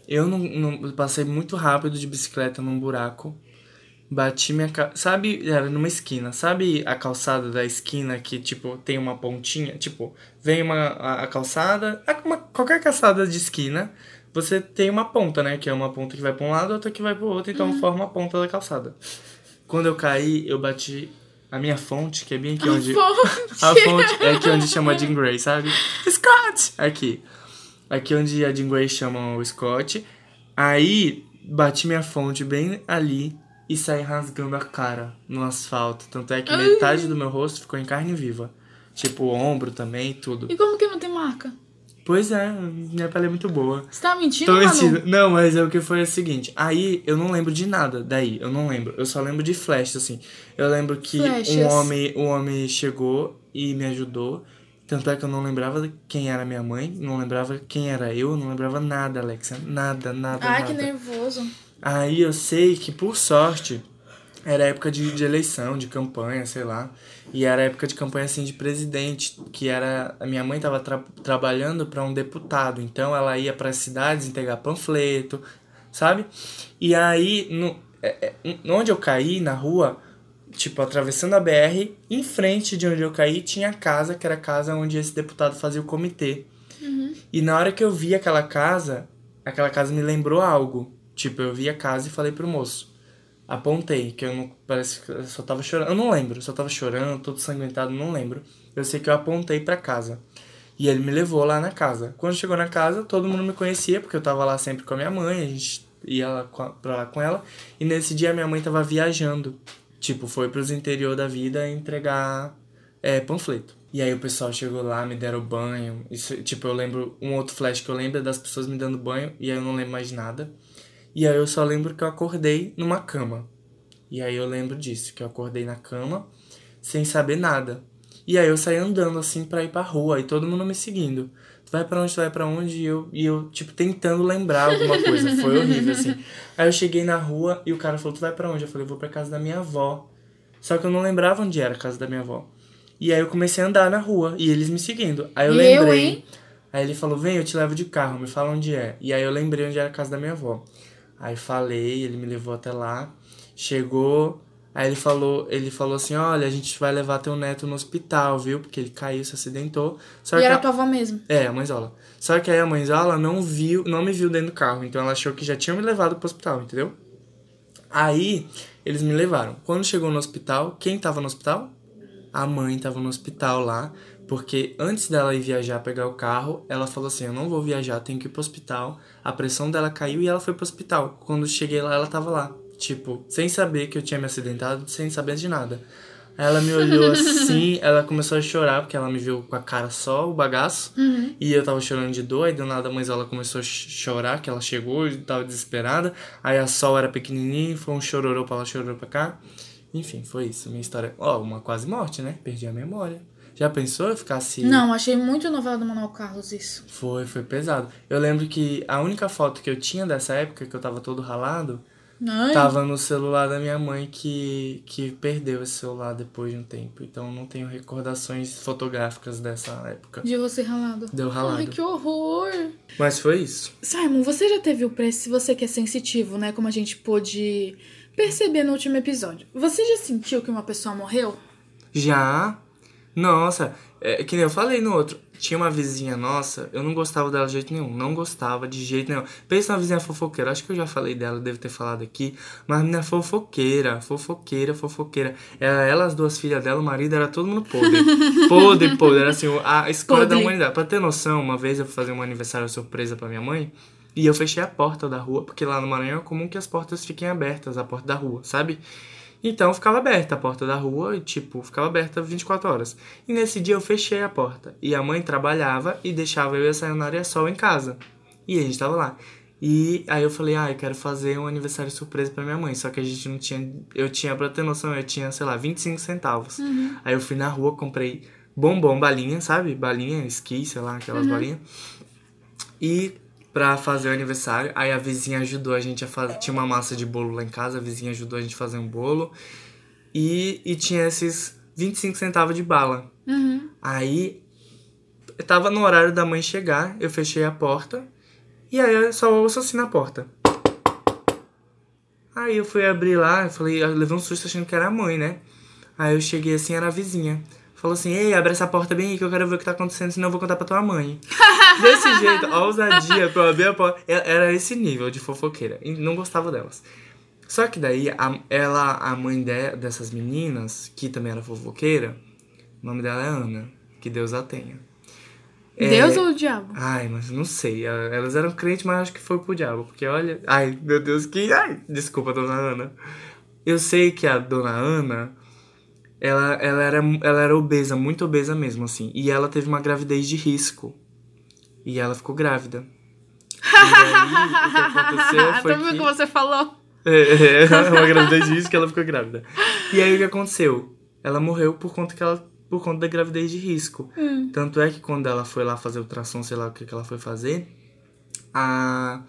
Speaker 2: Eu não, não passei muito rápido de bicicleta num buraco. Bati minha ca... Sabe, era numa esquina. Sabe a calçada da esquina que, tipo, tem uma pontinha? Tipo, vem uma, a, a calçada... uma- qualquer calçada de esquina, você tem uma ponta, né? Que é uma ponta que vai pra um lado, outra que vai pro outro. Então forma a ponta da calçada. Quando eu caí, eu bati a minha fonte, que é bem aqui onde...
Speaker 1: Fonte.
Speaker 2: A fonte é aqui onde chama Jean Grey, sabe? Scott! Aqui. Aqui onde a Jean Grey chama o Scott. Aí, bati minha fonte bem ali e saí rasgando a cara no asfalto. Tanto é que metade do meu rosto ficou em carne viva. Tipo, o ombro também, tudo.
Speaker 1: E como que não tem marca?
Speaker 2: Pois é, minha pele é muito boa.
Speaker 1: Você tá mentindo,
Speaker 2: Tô
Speaker 1: Manu?
Speaker 2: mentindo. Não, mas é o que foi o seguinte. Aí eu não lembro de nada daí. Eu não lembro. Eu só lembro de flash, assim. Eu lembro que um homem, um homem chegou e me ajudou. Tanto é que eu não lembrava quem era minha mãe, não lembrava quem era eu, não lembrava nada, Alexia. Nada, nada,
Speaker 1: Ai,
Speaker 2: nada.
Speaker 1: que nervoso.
Speaker 2: Aí eu sei que, por sorte, era época de, de eleição, de campanha, sei lá. E era época de campanha, assim, de presidente, que era... A minha mãe tava tra- trabalhando para um deputado, então ela ia para cidades entregar panfleto, sabe? E aí, no, é, é, onde eu caí, na rua, tipo, atravessando a BR, em frente de onde eu caí, tinha a casa, que era a casa onde esse deputado fazia o comitê. E na hora que eu vi aquela casa, aquela casa me lembrou algo. Tipo, eu vi a casa e falei pro moço. Apontei, que eu não. Parece que eu só tava chorando. Eu não lembro, só tava chorando, todo sanguentado, não lembro. Eu sei que eu apontei pra casa. E ele me levou lá na casa. Quando chegou na casa, todo mundo me conhecia, porque eu tava lá sempre com a minha mãe, a gente ia lá com pra lá com ela. E nesse dia minha mãe tava viajando. Tipo, foi pros interior da vida entregar é, panfleto. E aí o pessoal chegou lá, me deram banho. Isso, tipo, eu lembro, um outro flash que eu lembro é das pessoas me dando banho, e aí eu não lembro mais nada. E aí eu só lembro que eu acordei numa cama. E aí eu lembro disso, que eu acordei na cama, sem saber nada. E aí eu saí andando assim pra ir pra rua, e todo mundo me seguindo. Tu vai pra onde, tu vai pra onde? E eu, e eu, tipo, tentando lembrar alguma coisa. Foi horrível, assim. Aí eu cheguei na rua e o cara falou, tu vai pra onde? Eu falei, vou pra casa da minha avó. Só que eu não lembrava onde era a casa da minha avó. E aí eu comecei a andar na rua, e eles me seguindo. Aí eu
Speaker 1: E eu,
Speaker 2: lembrei.
Speaker 1: hein?
Speaker 2: Aí ele falou, vem, eu te levo de carro, me fala onde é. E aí eu lembrei onde era a casa da minha avó. Aí falei, ele me levou até lá, chegou, aí ele falou, ele falou assim, olha, a gente vai levar teu neto no hospital, viu? Porque ele caiu, se acidentou. Só
Speaker 1: E
Speaker 2: que
Speaker 1: era
Speaker 2: a-
Speaker 1: tua avó mesmo.
Speaker 2: É, a mãezola. Só que aí a mãezola não viu, não me viu dentro do carro, então ela achou que já tinham me levado pro hospital, entendeu? Aí eles me levaram. Quando chegou no hospital, quem tava no hospital? A mãe tava no hospital lá, porque antes dela ir viajar pegar o carro, ela falou assim: "Eu não vou viajar, tenho que ir pro hospital". A pressão dela caiu e ela foi pro hospital. Quando cheguei lá, ela tava lá, tipo, sem saber que eu tinha me acidentado, sem saber de nada. Ela me olhou assim, ela começou a chorar, porque ela me viu com a cara só, o bagaço. E eu tava chorando de dor, aí do nada a ela começou a ch- chorar, que ela chegou e tava desesperada. Aí a Sol era pequenininha, foi um chororô pra lá, chororô pra cá. Enfim, foi isso, minha história. Ó, uma quase morte, né? Perdi a memória. Já pensou eu ficasse...
Speaker 1: Não, achei muito novela do Manuel Carlos isso.
Speaker 2: Foi, foi pesado. Eu lembro que a única foto que eu tinha dessa época, que eu tava todo ralado,
Speaker 1: Ai,
Speaker 2: tava no celular da minha mãe que, que perdeu esse celular depois de um tempo. Então não tenho recordações fotográficas dessa época.
Speaker 1: de você ralado.
Speaker 2: Deu ralado.
Speaker 1: Ai, que horror.
Speaker 2: Mas foi isso.
Speaker 1: Simon, você já teve o preço, se você que é sensitivo, né? Como a gente pôde perceber no último episódio. Você já sentiu que uma pessoa morreu?
Speaker 2: Já? Nossa, é, que nem eu falei no outro. Tinha uma vizinha nossa, eu não gostava dela de jeito nenhum. Não gostava de jeito nenhum. Pensa na vizinha fofoqueira. Acho que eu já falei dela, devo ter falado aqui. Mas a menina fofoqueira, fofoqueira, fofoqueira. Era ela, as duas filhas dela, o marido, era todo mundo podre. podre, podre. Era assim, a escolha da
Speaker 1: Podre.
Speaker 2: humanidade. Pra ter noção, uma vez eu fui fazer um aniversário surpresa pra minha mãe. E eu fechei a porta da rua, porque lá no Maranhão é comum que as portas fiquem abertas, a porta da rua, sabe? Então ficava aberta a porta da rua e, tipo, ficava aberta 24 horas. E nesse dia eu fechei a porta. E a mãe trabalhava e deixava eu e a Sayonara Sol em casa. E a gente tava lá. E aí eu falei, ah, eu quero fazer um aniversário surpresa pra minha mãe. Só que a gente não tinha. Eu tinha, pra ter noção, eu tinha, sei lá, 25 centavos. Aí eu fui na rua, comprei bombom, balinha, sabe? Balinha, esqui, sei lá, aquelas balinhas. E pra fazer o aniversário, aí a vizinha ajudou a gente a fazer. Tinha uma massa de bolo lá em casa, a vizinha ajudou a gente a fazer um bolo. E, e tinha esses 25 centavos de bala. Aí eu tava no horário da mãe chegar, eu fechei a porta. E aí eu só ouço assim na porta. Aí eu fui abrir lá, eu falei, eu levei um susto achando que era a mãe, né? Aí eu cheguei assim, era a vizinha. Falou assim, ei, abre essa porta bem aí que eu quero ver o que tá acontecendo, senão eu vou contar pra tua mãe. Desse jeito, a ousadia pra eu abrir a porta. Era esse nível de fofoqueira. E não gostava delas. Só que daí, a, ela, a mãe de- dessas meninas, que também era fofoqueira, o nome dela é Ana. Que Deus a tenha. É,
Speaker 1: Deus ou o diabo?
Speaker 2: Ai, mas não sei. Elas eram crentes, mas acho que foi pro diabo. Porque olha. Ai, meu Deus, que. Ai, desculpa, dona Ana. Eu sei que a dona Ana. Ela, ela, era, ela era obesa, muito obesa mesmo, assim. E ela teve uma gravidez de risco. E ela ficou grávida. E aí, o que aconteceu foi que...
Speaker 1: que você falou?
Speaker 2: É, é, uma gravidez de risco ela ficou grávida. E aí o que aconteceu? Ela morreu por conta que ela por conta da gravidez de risco. Tanto é que quando ela foi lá fazer ultrassom, sei lá o que, que ela foi fazer, a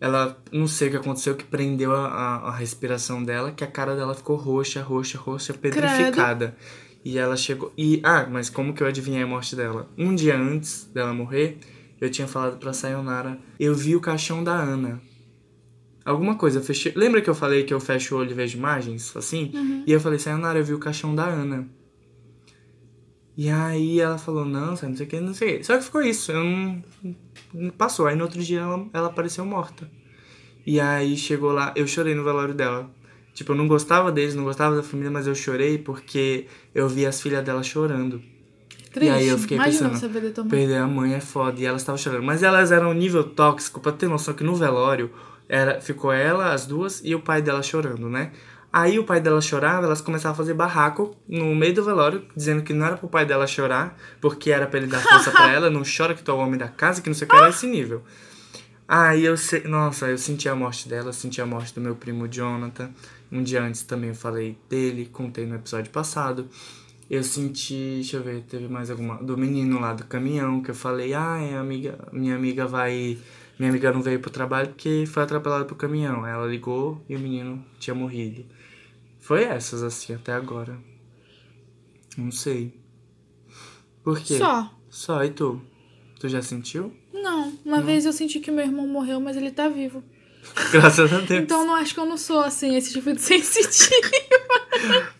Speaker 2: ela não sei o que aconteceu que prendeu a, a, a respiração dela, que a cara dela ficou roxa, roxa, roxa, petrificada. E ela chegou. E ah, mas como que eu adivinhei a morte dela? Um dia antes dela morrer, eu tinha falado pra Sayonara, eu vi o caixão da Ana. Alguma coisa, eu fechei. Lembra que eu falei que eu fecho o olho e vejo imagens? Assim? E eu falei, Sayonara, eu vi o caixão da Ana. E aí ela falou, não, sabe, não sei o que, não sei o que. Só que ficou isso, eu não, não passou. Aí no outro dia ela, ela apareceu morta. E aí chegou lá, eu chorei no velório dela. Tipo, eu não gostava deles, não gostava da família, mas eu chorei porque eu vi as filhas dela chorando.
Speaker 1: Triste.
Speaker 2: aí eu fiquei
Speaker 1: Imagina
Speaker 2: pensando,
Speaker 1: perder.
Speaker 2: Perder a mãe é foda. E elas estavam chorando. Mas elas eram um nível tóxico, pra ter noção que no velório era, ficou ela, as duas, e o pai dela chorando, né? Aí o pai dela chorava, elas começavam a fazer barraco no meio do velório, dizendo que não era pro pai dela chorar, porque era pra ele dar força pra ela, não chora que tu é o homem da casa, que não sei o que era esse nível. Aí eu sei, nossa, eu senti a morte dela, senti a morte do meu primo Jonathan. Um dia antes também eu falei dele, contei no episódio passado. Eu senti, deixa eu ver, teve mais alguma. Do menino lá do caminhão, que eu falei, ai, amiga, minha amiga vai. Minha amiga não veio pro trabalho porque foi atropelada pro caminhão. Ela ligou e o menino tinha morrido. Foi essas, assim, até agora. Não sei. Por quê?
Speaker 1: Só.
Speaker 2: Só, e tu? Tu já sentiu?
Speaker 1: Não, uma vez eu senti que meu irmão morreu, mas ele tá vivo.
Speaker 2: Graças a Deus.
Speaker 1: Então não acho que eu não sou assim, esse tipo de sensitivo.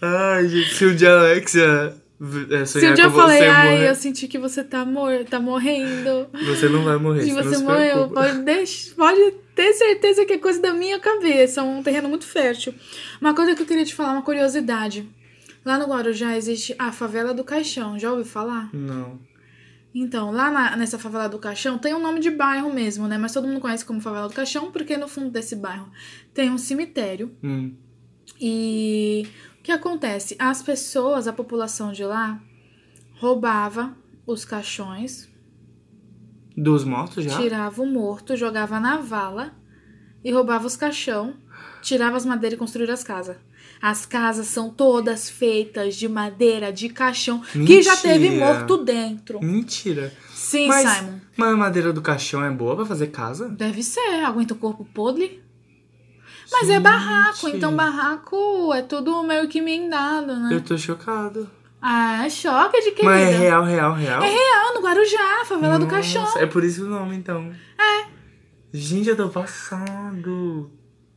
Speaker 2: Ai, gente, se um dia a Alexia é,
Speaker 1: Se um dia eu falei, ai,
Speaker 2: morrer,
Speaker 1: eu senti que você tá, mor tá morrendo.
Speaker 2: você não vai morrer.
Speaker 1: Se
Speaker 2: você não
Speaker 1: morreu, pode, deix- pode ter certeza que é coisa da minha cabeça. É um terreno muito fértil. Uma coisa que eu queria te falar, uma curiosidade. Lá no Guarujá existe a favela do Caixão. Já ouviu falar?
Speaker 2: Não.
Speaker 1: Então, lá na- nessa favela do Caixão tem um nome de bairro mesmo, né? Mas todo mundo conhece como favela do Caixão porque no fundo desse bairro tem um cemitério.
Speaker 2: Hum.
Speaker 1: E o que acontece? As pessoas, a população de lá, roubava os caixões,
Speaker 2: Dos mortos já?
Speaker 1: tirava o morto, jogava na vala e roubava os caixão, tirava as madeiras e construía as casas. As casas são todas feitas de madeira, de caixão, que já teve
Speaker 2: Mentira.
Speaker 1: morto dentro.
Speaker 2: Mentira.
Speaker 1: Sim,
Speaker 2: mas,
Speaker 1: Simon.
Speaker 2: mas a madeira do caixão é boa pra fazer casa?
Speaker 1: Deve ser, aguenta o corpo podre. Mas é barraco,
Speaker 2: Gente.
Speaker 1: então barraco é tudo meio que emendado, né?
Speaker 2: Eu tô chocado.
Speaker 1: Ah, choque de querida.
Speaker 2: Mas é real, real, real?
Speaker 1: É real, no Guarujá, favela do
Speaker 2: Nossa,
Speaker 1: Caixão.
Speaker 2: É por isso o nome, então. É. Gente, eu tô passado.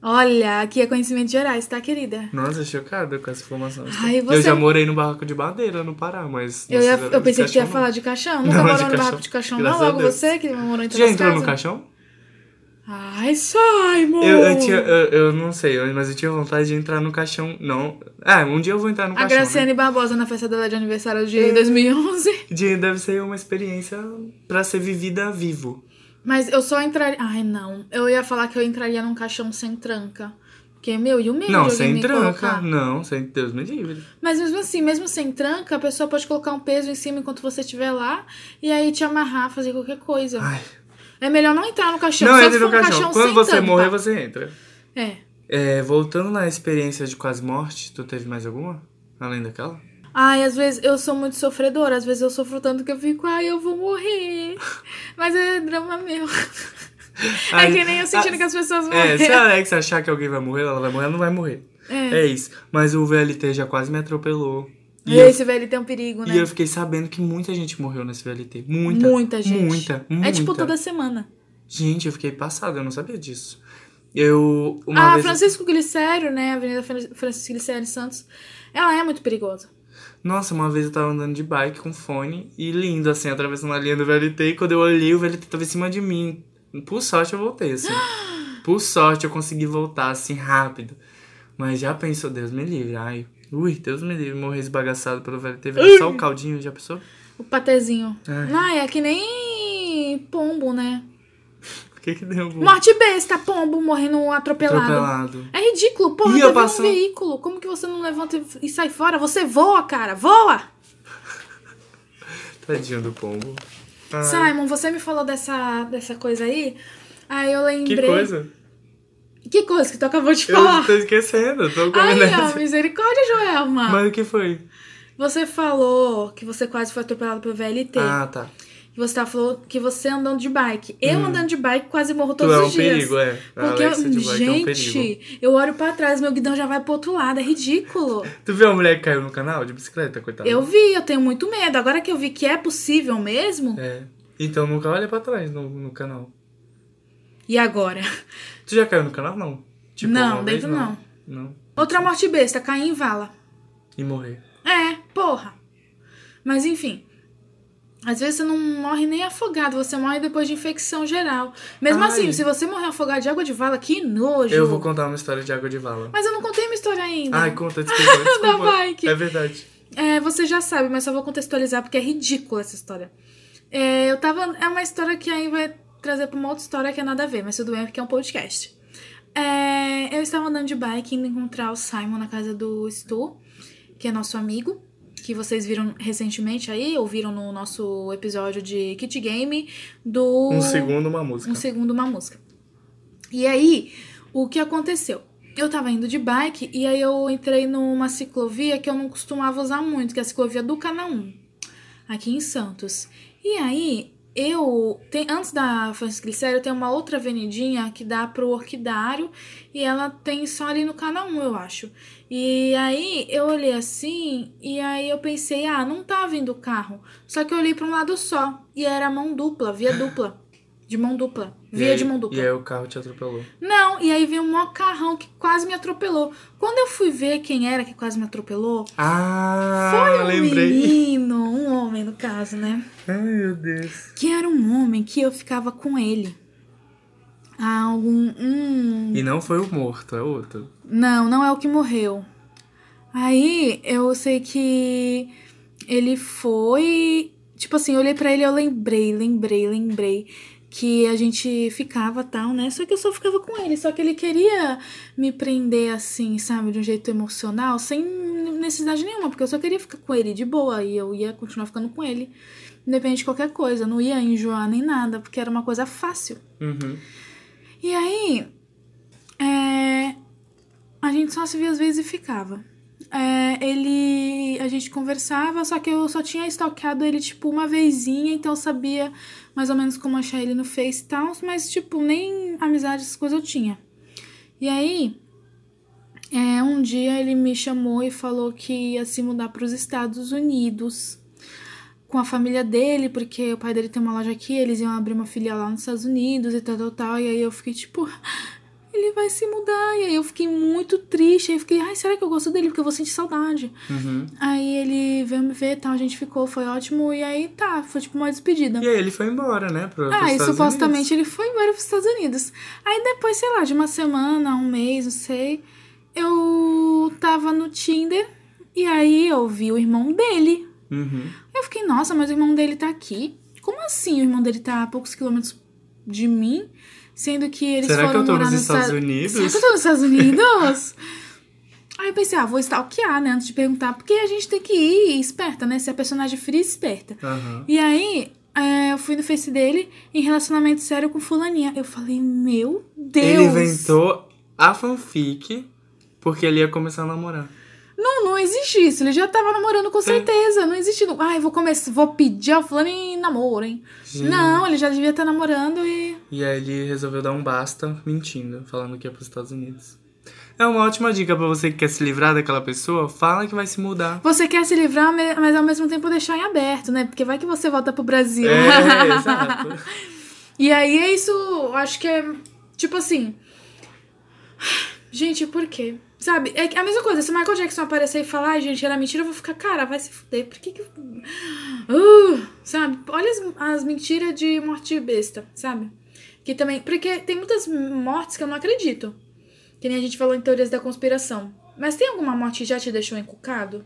Speaker 1: Olha, aqui é conhecimento gerais, tá, querida?
Speaker 2: Nossa, chocada com essa informação.
Speaker 1: Ai,
Speaker 2: Eu
Speaker 1: você-
Speaker 2: já morei no barraco de madeira no Pará, mas...
Speaker 1: Eu,
Speaker 2: não
Speaker 1: ia- eu
Speaker 2: de
Speaker 1: pensei que ia falar de caixão.
Speaker 2: Não,
Speaker 1: Nunca
Speaker 2: de
Speaker 1: morou no
Speaker 2: caixão.
Speaker 1: barraco de caixão, não? Logo você que morou em
Speaker 2: já entrou no
Speaker 1: casas?
Speaker 2: caixão?
Speaker 1: Ai, Simon!
Speaker 2: Eu, eu, tinha, eu, eu não sei, mas eu tinha vontade de entrar no caixão. Não. Ah, um dia eu vou entrar no
Speaker 1: A
Speaker 2: caixão.
Speaker 1: Graciane Barbosa na festa dela de aniversário de 2011.
Speaker 2: Né? De- Deve ser uma experiência pra ser vivida vivo.
Speaker 1: Mas eu só entraria... Ai, não. Eu ia falar que eu entraria num caixão sem tranca. Porque, meu, e o medo
Speaker 2: não, sem
Speaker 1: me
Speaker 2: tranca.
Speaker 1: colocar?
Speaker 2: Não, sem Deus me livre.
Speaker 1: Mas mesmo assim, mesmo sem tranca, a pessoa pode colocar um peso em cima enquanto você estiver lá e aí te amarrar, fazer qualquer coisa.
Speaker 2: Ai,
Speaker 1: É melhor não entrar no caixão.
Speaker 2: Não
Speaker 1: se
Speaker 2: no
Speaker 1: um
Speaker 2: caixão. Quando você
Speaker 1: tampa.
Speaker 2: morrer, você entra.
Speaker 1: É.
Speaker 2: É, voltando na experiência de quase morte, tu teve mais alguma? Além daquela?
Speaker 1: Ai, às vezes eu sou muito sofredora. Às vezes eu sofro tanto que eu fico, ai, eu vou morrer. Mas é drama meu. É
Speaker 2: Ai,
Speaker 1: que nem eu sentindo
Speaker 2: ah,
Speaker 1: que as pessoas
Speaker 2: É,
Speaker 1: morreram.
Speaker 2: se a Alex achar que alguém vai morrer, ela vai morrer, ela não vai morrer.
Speaker 1: É.
Speaker 2: É isso. Mas o VLT já quase me atropelou. E eu,
Speaker 1: Esse velho tem um perigo, né?
Speaker 2: e eu fiquei sabendo que muita gente morreu nesse VLT. Muita.
Speaker 1: Muita gente.
Speaker 2: Muita, muita.
Speaker 1: É tipo toda semana.
Speaker 2: Gente, eu fiquei passado, eu não sabia disso. Eu. Uma
Speaker 1: a
Speaker 2: vez.
Speaker 1: Francisco Glicério, né? Avenida Fran- Francisco Glicério Santos. Ela é muito perigosa.
Speaker 2: Nossa, uma vez eu tava andando de bike com fone e lindo, assim, atravessando a linha do VLT. E quando eu olhei, o VLT tava em cima de mim. Por sorte eu voltei, assim. Por sorte eu consegui voltar, assim, rápido. Mas já pensou, Deus me livre. Ai, ui, Deus me livre, morrer esbagaçado pelo VLT. Veio só o caldinho, já pensou?
Speaker 1: O patezinho.
Speaker 2: Ai.
Speaker 1: Ai, é que nem pombo, né?
Speaker 2: O que que deu? bom?
Speaker 1: Morte besta, pombo morrendo atropelado.
Speaker 2: Atropelado.
Speaker 1: É ridículo, porra,
Speaker 2: Ih,
Speaker 1: teve
Speaker 2: eu passo-
Speaker 1: um veículo. Como que você não levanta e- e sai fora? Você voa, cara, voa!
Speaker 2: Tadinho do pombo. Ai,
Speaker 1: Simon, você me falou dessa, dessa coisa aí. Aí eu lembrei.
Speaker 2: que coisa?
Speaker 1: Que coisa que tu acabou de
Speaker 2: Eu
Speaker 1: falar?
Speaker 2: tô esquecendo, tô com
Speaker 1: Ai, ó, misericórdia, Joelma.
Speaker 2: Mas o que foi?
Speaker 1: Você falou que você quase foi atropelado pelo VLT.
Speaker 2: Ah, tá.
Speaker 1: E você tá falou que você andando de bike. Eu andando de bike quase morro todos
Speaker 2: Tu é um
Speaker 1: os dias.
Speaker 2: perigo, é. A
Speaker 1: Porque,
Speaker 2: de bike é um
Speaker 1: gente, eu olho pra trás, meu guidão já vai pro outro lado. É ridículo.
Speaker 2: Tu viu a mulher que caiu no canal de bicicleta, coitada?
Speaker 1: Eu vi, eu tenho muito medo. Agora que eu vi que é possível mesmo.
Speaker 2: É. Então nunca olha pra trás no, no canal.
Speaker 1: E agora?
Speaker 2: Tu já caiu no canal? Não. Tipo,
Speaker 1: Não,
Speaker 2: uma vez,
Speaker 1: dentro não.
Speaker 2: Não.
Speaker 1: Outra morte besta, cair em vala.
Speaker 2: E morrer.
Speaker 1: É, porra. Mas enfim. Às vezes você não morre nem afogado, você morre depois de infecção geral. Mesmo
Speaker 2: Ai.
Speaker 1: assim, se você morrer afogado de água de vala, que nojo.
Speaker 2: Eu vou contar uma história de água de vala.
Speaker 1: Mas eu não contei minha história ainda.
Speaker 2: Ai, conta, desculpa. desculpa.
Speaker 1: Da bike.
Speaker 2: É verdade.
Speaker 1: É, você já sabe, mas só vou contextualizar porque é ridícula essa história. É, eu tava. É uma história que aí vai trazer pra uma outra história que é nada a ver, mas tudo bem porque é um podcast. É, eu estava andando de bike indo encontrar o Simon na casa do Stu, que é nosso amigo, que vocês viram recentemente aí, ouviram no nosso episódio de Kit Game do.
Speaker 2: Um segundo, uma música.
Speaker 1: Um segundo, uma música. E aí, o que aconteceu? Eu tava indo de bike e aí eu entrei numa ciclovia que eu não costumava usar muito, que é a ciclovia do Cana 1, aqui em Santos. E aí, eu. Tem, antes da Francisco Glicério, tem uma outra avenidinha que dá pro Orquidário e ela tem só ali no Cana 1, eu acho. E aí eu olhei assim e aí eu pensei, ah, não tá vindo carro. Só que eu olhei pra um lado só e era mão dupla, via dupla. De mão dupla. Via
Speaker 2: aí-
Speaker 1: de mão dupla.
Speaker 2: E aí o carro te atropelou.
Speaker 1: Não, e aí veio um maior carrão que quase me atropelou. Quando eu fui ver quem era que quase me atropelou,
Speaker 2: Ah,
Speaker 1: foi um
Speaker 2: lembrei.
Speaker 1: menino, um homem no caso, né?
Speaker 2: Ai, meu Deus.
Speaker 1: Que era um homem que eu ficava com ele. Há algum. Um...
Speaker 2: E não foi o morto, é outro.
Speaker 1: Não, não é o que morreu. Aí eu sei que ele foi. Tipo assim, eu olhei pra ele e eu lembrei, lembrei, lembrei que a gente ficava tal, né? Só que eu só ficava com ele. Só que ele queria me prender assim, sabe? De um jeito emocional, sem necessidade nenhuma, porque eu só queria ficar com ele de boa e eu ia continuar ficando com ele. Independente de qualquer coisa, não ia enjoar nem nada, porque era uma coisa fácil.
Speaker 2: Uhum.
Speaker 1: E aí, é, a gente só se via às vezes e ficava. É, ele. A gente conversava, só que eu só tinha stalkeado ele, tipo, uma vezinha, então eu sabia mais ou menos como achar ele no Face e tal, mas, tipo, nem amizade, essas coisas eu tinha. E aí, é, um dia ele me chamou e falou que ia se mudar para os Estados Unidos com a família dele, porque o pai dele tem uma loja aqui, eles iam abrir uma filial lá nos Estados Unidos e tal, tal, tal. E aí eu fiquei tipo, ele vai se mudar. E aí eu fiquei muito triste. Aí eu fiquei, ai, será que eu gosto dele? Porque eu vou sentir saudade.
Speaker 2: Uhum.
Speaker 1: Aí ele veio me ver e tal, a gente ficou, foi ótimo. E aí tá, foi tipo uma despedida.
Speaker 2: E aí ele foi embora, né? Pro,
Speaker 1: Ah, e supostamente
Speaker 2: Unidos.
Speaker 1: ele foi embora pros Estados Unidos. Aí depois, sei lá, de uma semana, um mês, não sei, eu tava no Tinder e aí eu vi o irmão dele.
Speaker 2: Uhum.
Speaker 1: Eu fiquei, nossa, mas o irmão dele tá aqui. Como assim o irmão dele tá a poucos quilômetros de mim? Sendo que eles
Speaker 2: Será que
Speaker 1: foram
Speaker 2: eu tô
Speaker 1: morar
Speaker 2: nos Estados
Speaker 1: Esta-
Speaker 2: Unidos?
Speaker 1: Será que eu tô nos Estados Unidos? Aí eu pensei, ah, vou stalkear, né? Antes de perguntar, porque a gente tem que ir esperta, né? Ser a personagem fria e esperta.
Speaker 2: Aham.
Speaker 1: E aí, é, eu fui no Face dele em relacionamento sério com fulaninha. Eu falei, meu Deus.
Speaker 2: Ele inventou a fanfic porque ele ia começar a namorar.
Speaker 1: Não, não existe isso. Ele já tava namorando com certeza. Não existe. Ai, vou começar, vou pedir ao fulano em namoro, hein? Não, ele já devia estar namorando e.
Speaker 2: E aí ele resolveu dar um basta mentindo, falando que ia pros Estados Unidos. É uma ótima dica pra você que quer se livrar daquela pessoa, fala que vai se mudar.
Speaker 1: Você quer se livrar, mas ao mesmo tempo deixar em aberto, né? Porque vai que você volta pro Brasil.
Speaker 2: É, exato.
Speaker 1: E aí é isso, eu acho que é tipo assim. Gente, por quê? Sabe? É a mesma coisa, se o Michael Jackson aparecer e falar, ai, gente, era mentira, eu vou ficar, cara, vai se fuder. Por que que. Uh, sabe? Olha as, as mentiras de morte besta, sabe? Que também. Porque tem muitas mortes que eu não acredito. Que nem a gente falou em teorias da conspiração. Mas tem alguma morte que já te deixou encucado?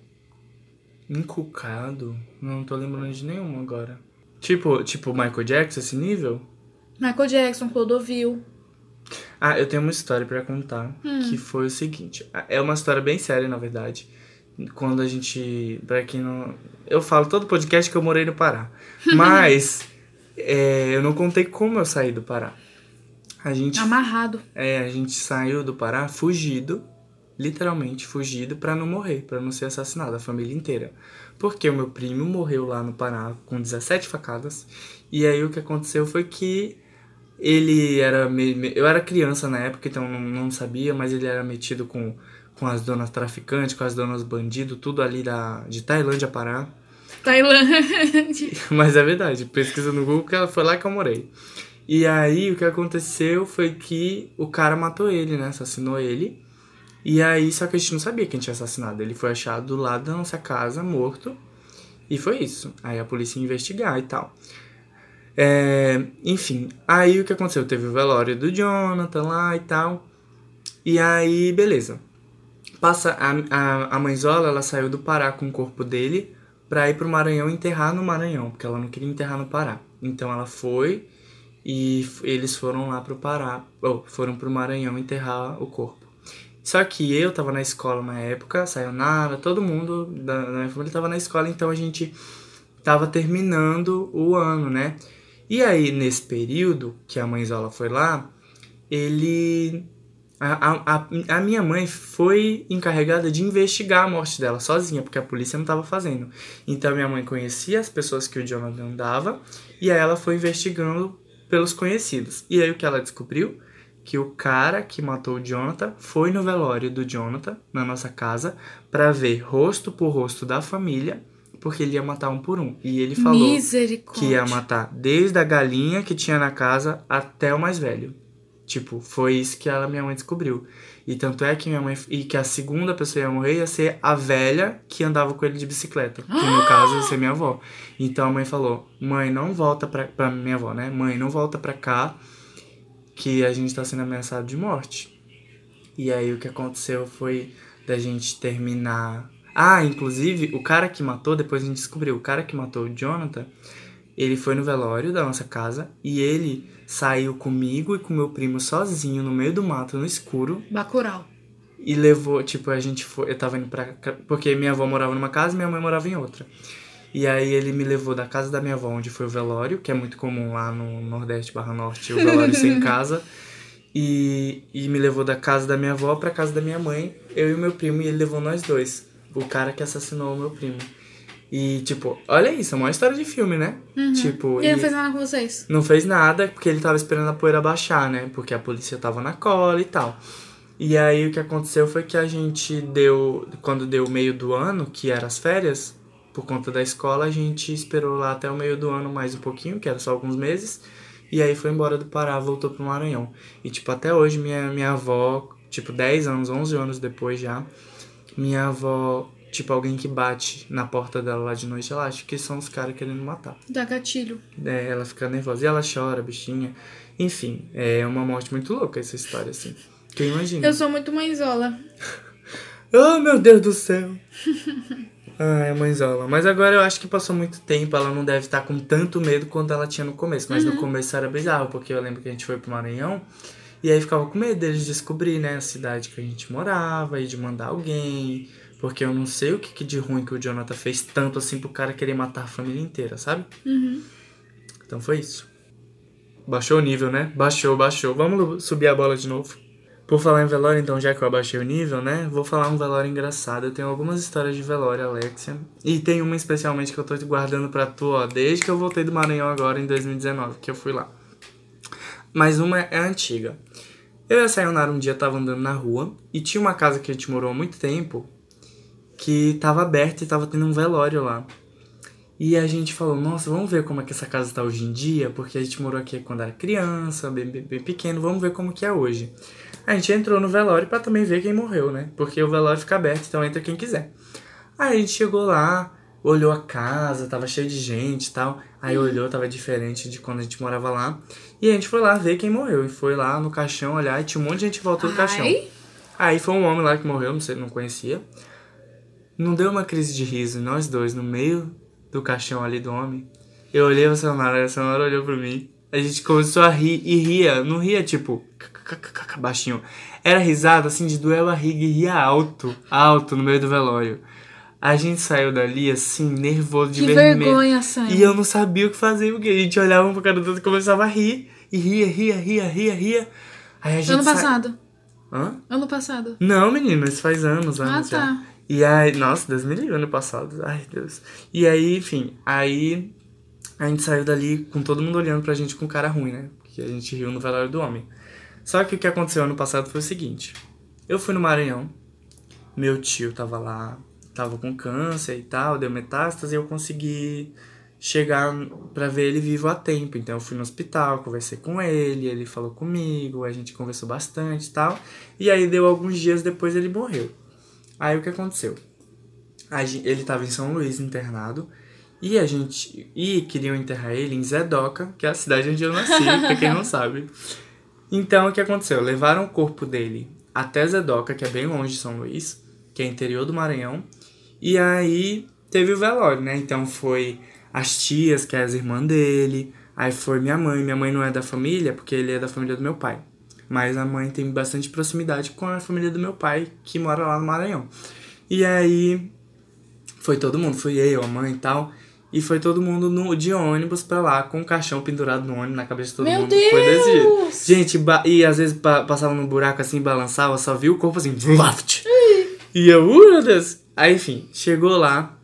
Speaker 2: Encucado? Não tô lembrando de nenhuma agora. Tipo, tipo Michael Jackson, esse nível?
Speaker 1: Michael Jackson, Clodovil.
Speaker 2: Ah, eu tenho uma história pra contar,
Speaker 1: Hum.
Speaker 2: que foi o seguinte. É uma história bem séria, na verdade. Quando a gente, pra quem não, eu falo todo podcast que eu morei no Pará, mas é, eu não contei como eu saí do Pará. A gente,
Speaker 1: Amarrado.
Speaker 2: é, a gente saiu do Pará fugido, literalmente fugido pra não morrer, pra não ser assassinado, a família inteira. Porque o meu primo morreu lá no Pará com 17 facadas. E aí o que aconteceu foi que ele era. me- me- Eu era criança na época, então não, não sabia, mas ele era metido com, com as donas traficantes, com as donas bandido, tudo ali da, de Tailândia, Pará.
Speaker 1: Tailândia.
Speaker 2: Mas é verdade, pesquisa no Google que foi lá que eu morei. E aí o que aconteceu foi que o cara matou ele, né? Assassinou ele. E aí, só que a gente não sabia quem tinha assassinado. Ele foi achado do lado da nossa casa, morto. E foi isso. Aí a polícia ia investigar e tal. É, enfim, aí o que aconteceu? Teve o velório do Jonathan lá e tal. E aí, beleza. Passa a, a, a mãezola, ela saiu do Pará com o corpo dele pra ir pro Maranhão enterrar no Maranhão, porque ela não queria enterrar no Pará. Então ela foi e eles foram lá pro Pará, ou foram pro Maranhão enterrar o corpo. Só que eu tava na escola na época, saiu nada, todo mundo da, da minha família tava na escola, então a gente tava terminando o ano, né? E aí, nesse período que a mãezola foi lá, ele. A, a, a, minha mãe foi encarregada de investigar a morte dela sozinha, porque a polícia não estava fazendo. Então, minha mãe conhecia as pessoas que o Jonathan andava, e aí ela foi investigando pelos conhecidos. E aí, o que ela descobriu? Que o cara que matou o Jonathan foi no velório do Jonathan, na nossa casa, pra ver rosto por rosto da família, porque ele ia matar um por um. E ele falou que ia matar desde a galinha que tinha na casa até o mais velho. Tipo, foi isso que ela, minha mãe descobriu. E tanto é que minha mãe. E que a segunda pessoa ia morrer ia ser a velha que andava com ele de bicicleta. Que no caso ia ser minha avó. Então a mãe falou: Mãe, não volta pra. pra minha avó, né? Mãe, não volta pra cá. Que a gente tá sendo ameaçado de morte. E aí o que aconteceu foi da gente terminar. Ah, inclusive, o cara que matou, depois a gente descobriu, o cara que matou o Jonathan, ele foi no velório da nossa casa e ele saiu comigo e com meu primo sozinho no meio do mato, no escuro,
Speaker 1: Bacurau.
Speaker 2: e levou, tipo, a gente foi, eu tava indo pra, porque minha avó morava numa casa e minha mãe morava em outra. E aí ele me levou da casa da minha avó, onde foi o velório, que é muito comum lá no Nordeste barra Norte, o velório sem casa. E, e me levou da casa da minha avó pra casa da minha mãe, eu e o meu primo, e ele levou nós dois. O cara que assassinou o meu primo. E, tipo, olha isso, é uma história de filme, né? Tipo,
Speaker 1: E ele não fez nada com vocês?
Speaker 2: não fez nada porque ele tava esperando a poeira baixar, né? Porque a polícia tava na cola e tal. E aí o que aconteceu foi que a gente deu. Quando deu o meio do ano, que era as férias, por conta da escola, a gente esperou lá até o meio do ano mais um pouquinho, que era só alguns meses. E aí foi embora do Pará, voltou pro Maranhão. E tipo, até hoje minha, minha avó, tipo, 10 anos, 11 anos depois já, minha avó, tipo, alguém que bate na porta dela lá de noite, ela acha que são os caras querendo matar.
Speaker 1: Dá gatilho.
Speaker 2: É, ela fica nervosa e ela chora, bichinha. Enfim, é uma morte muito louca essa história, assim. Quem imagina?
Speaker 1: Eu sou muito mãezola.
Speaker 2: Oh, meu Deus do céu! Ai, a mãezola. Mas agora eu acho que passou muito tempo, ela não deve estar com tanto medo quanto ela tinha no começo. Mas no começo era bizarro, porque eu lembro que a gente foi pro Maranhão e aí ficava com medo deles descobrir, né, a cidade que a gente morava e de mandar alguém. Porque eu não sei o que, que de ruim que o Jonathan fez tanto assim pro cara querer matar a família inteira, sabe? Então foi isso. Baixou o nível, né? Baixou, baixou. Vamos subir a bola de novo. Por falar em velório, então, já que eu abaixei o nível, né? Vou falar um velório engraçado. Eu tenho algumas histórias de velório, Alexia. E tem uma especialmente que eu tô guardando pra tu, ó, desde que eu voltei do Maranhão agora em 2019, que eu fui lá. Mas uma é antiga. Eu e a Sayonara um dia tava andando na rua e tinha uma casa que a gente morou há muito tempo que tava aberta e tava tendo um velório lá. E a gente falou, nossa, vamos ver como é que essa casa tá hoje em dia, porque a gente morou aqui quando era criança, bem, bem, bem pequeno, vamos ver como que é hoje. A gente entrou no velório para também ver quem morreu, né? Porque o velório fica aberto, então entra quem quiser. Aí a gente chegou lá, olhou a casa, tava cheio de gente e tal. Aí olhou, tava diferente de quando a gente morava lá. E a gente foi lá ver quem morreu. E foi lá no caixão olhar e tinha um monte de gente em volta do caixão.
Speaker 1: Ai.
Speaker 2: Aí foi um homem lá que morreu, não sei, não conhecia. Não deu uma crise de riso, nós dois, no meio do caixão ali do homem. Eu olhei pra Sonara, a Sonara olhou pra mim. A gente começou a rir e ria. Não ria tipo baixinho. Era risada assim de doer a barriga e ria alto, alto no meio do velório. A gente saiu dali assim, nervoso de
Speaker 1: Que
Speaker 2: vermelho.
Speaker 1: vergonha, Sam.
Speaker 2: E eu não sabia o que fazer, porque a gente olhava um pra cara do outro e começava a rir. E ria, ria, ria, ria, ria. Aí a gente
Speaker 1: Ano
Speaker 2: sa-
Speaker 1: passado.
Speaker 2: Hã?
Speaker 1: Ano passado.
Speaker 2: Não, menina, isso faz anos,
Speaker 1: Ah,
Speaker 2: anos já.
Speaker 1: tá.
Speaker 2: E aí, nossa, Deus me livre, ano passado. Ai, Deus. E aí, enfim, aí a gente saiu dali com todo mundo olhando pra gente com cara ruim, né? Porque a gente riu no velório do homem. Só que o que aconteceu ano passado foi o seguinte. Eu fui no Maranhão, meu tio tava lá, tava com câncer e tal, deu metástase, e eu consegui chegar pra ver ele vivo a tempo. Então eu fui no hospital, conversei com ele, ele falou comigo, a gente conversou bastante e tal. E aí deu alguns dias depois ele morreu. Aí o que aconteceu? A gen- ele tava em São Luís internado e a gente e queriam enterrar ele em Zedoca, que é a cidade onde eu nasci, pra quem não sabe. Então o que aconteceu? Levaram o corpo dele até Zedoca, que é bem longe de São Luís, que é interior do Maranhão. E aí teve o velório, né? Então foi as tias, que é as irmãs dele, aí foi minha mãe. Minha mãe não é da família, porque ele é da família do meu pai. Mas a mãe tem bastante proximidade com a família do meu pai, que mora lá no Maranhão. E aí foi todo mundo, fui eu, a mãe e tal. E foi todo mundo no, de ônibus pra lá, com o caixão pendurado no ônibus na cabeça de todo
Speaker 1: Meu
Speaker 2: mundo. Foi desse jeito.
Speaker 1: Deus!
Speaker 2: Gente, e às vezes pa- passava num buraco assim, balançava, só via o corpo assim, vlaft. E eu, uh, meu Deus. Aí, enfim, chegou lá.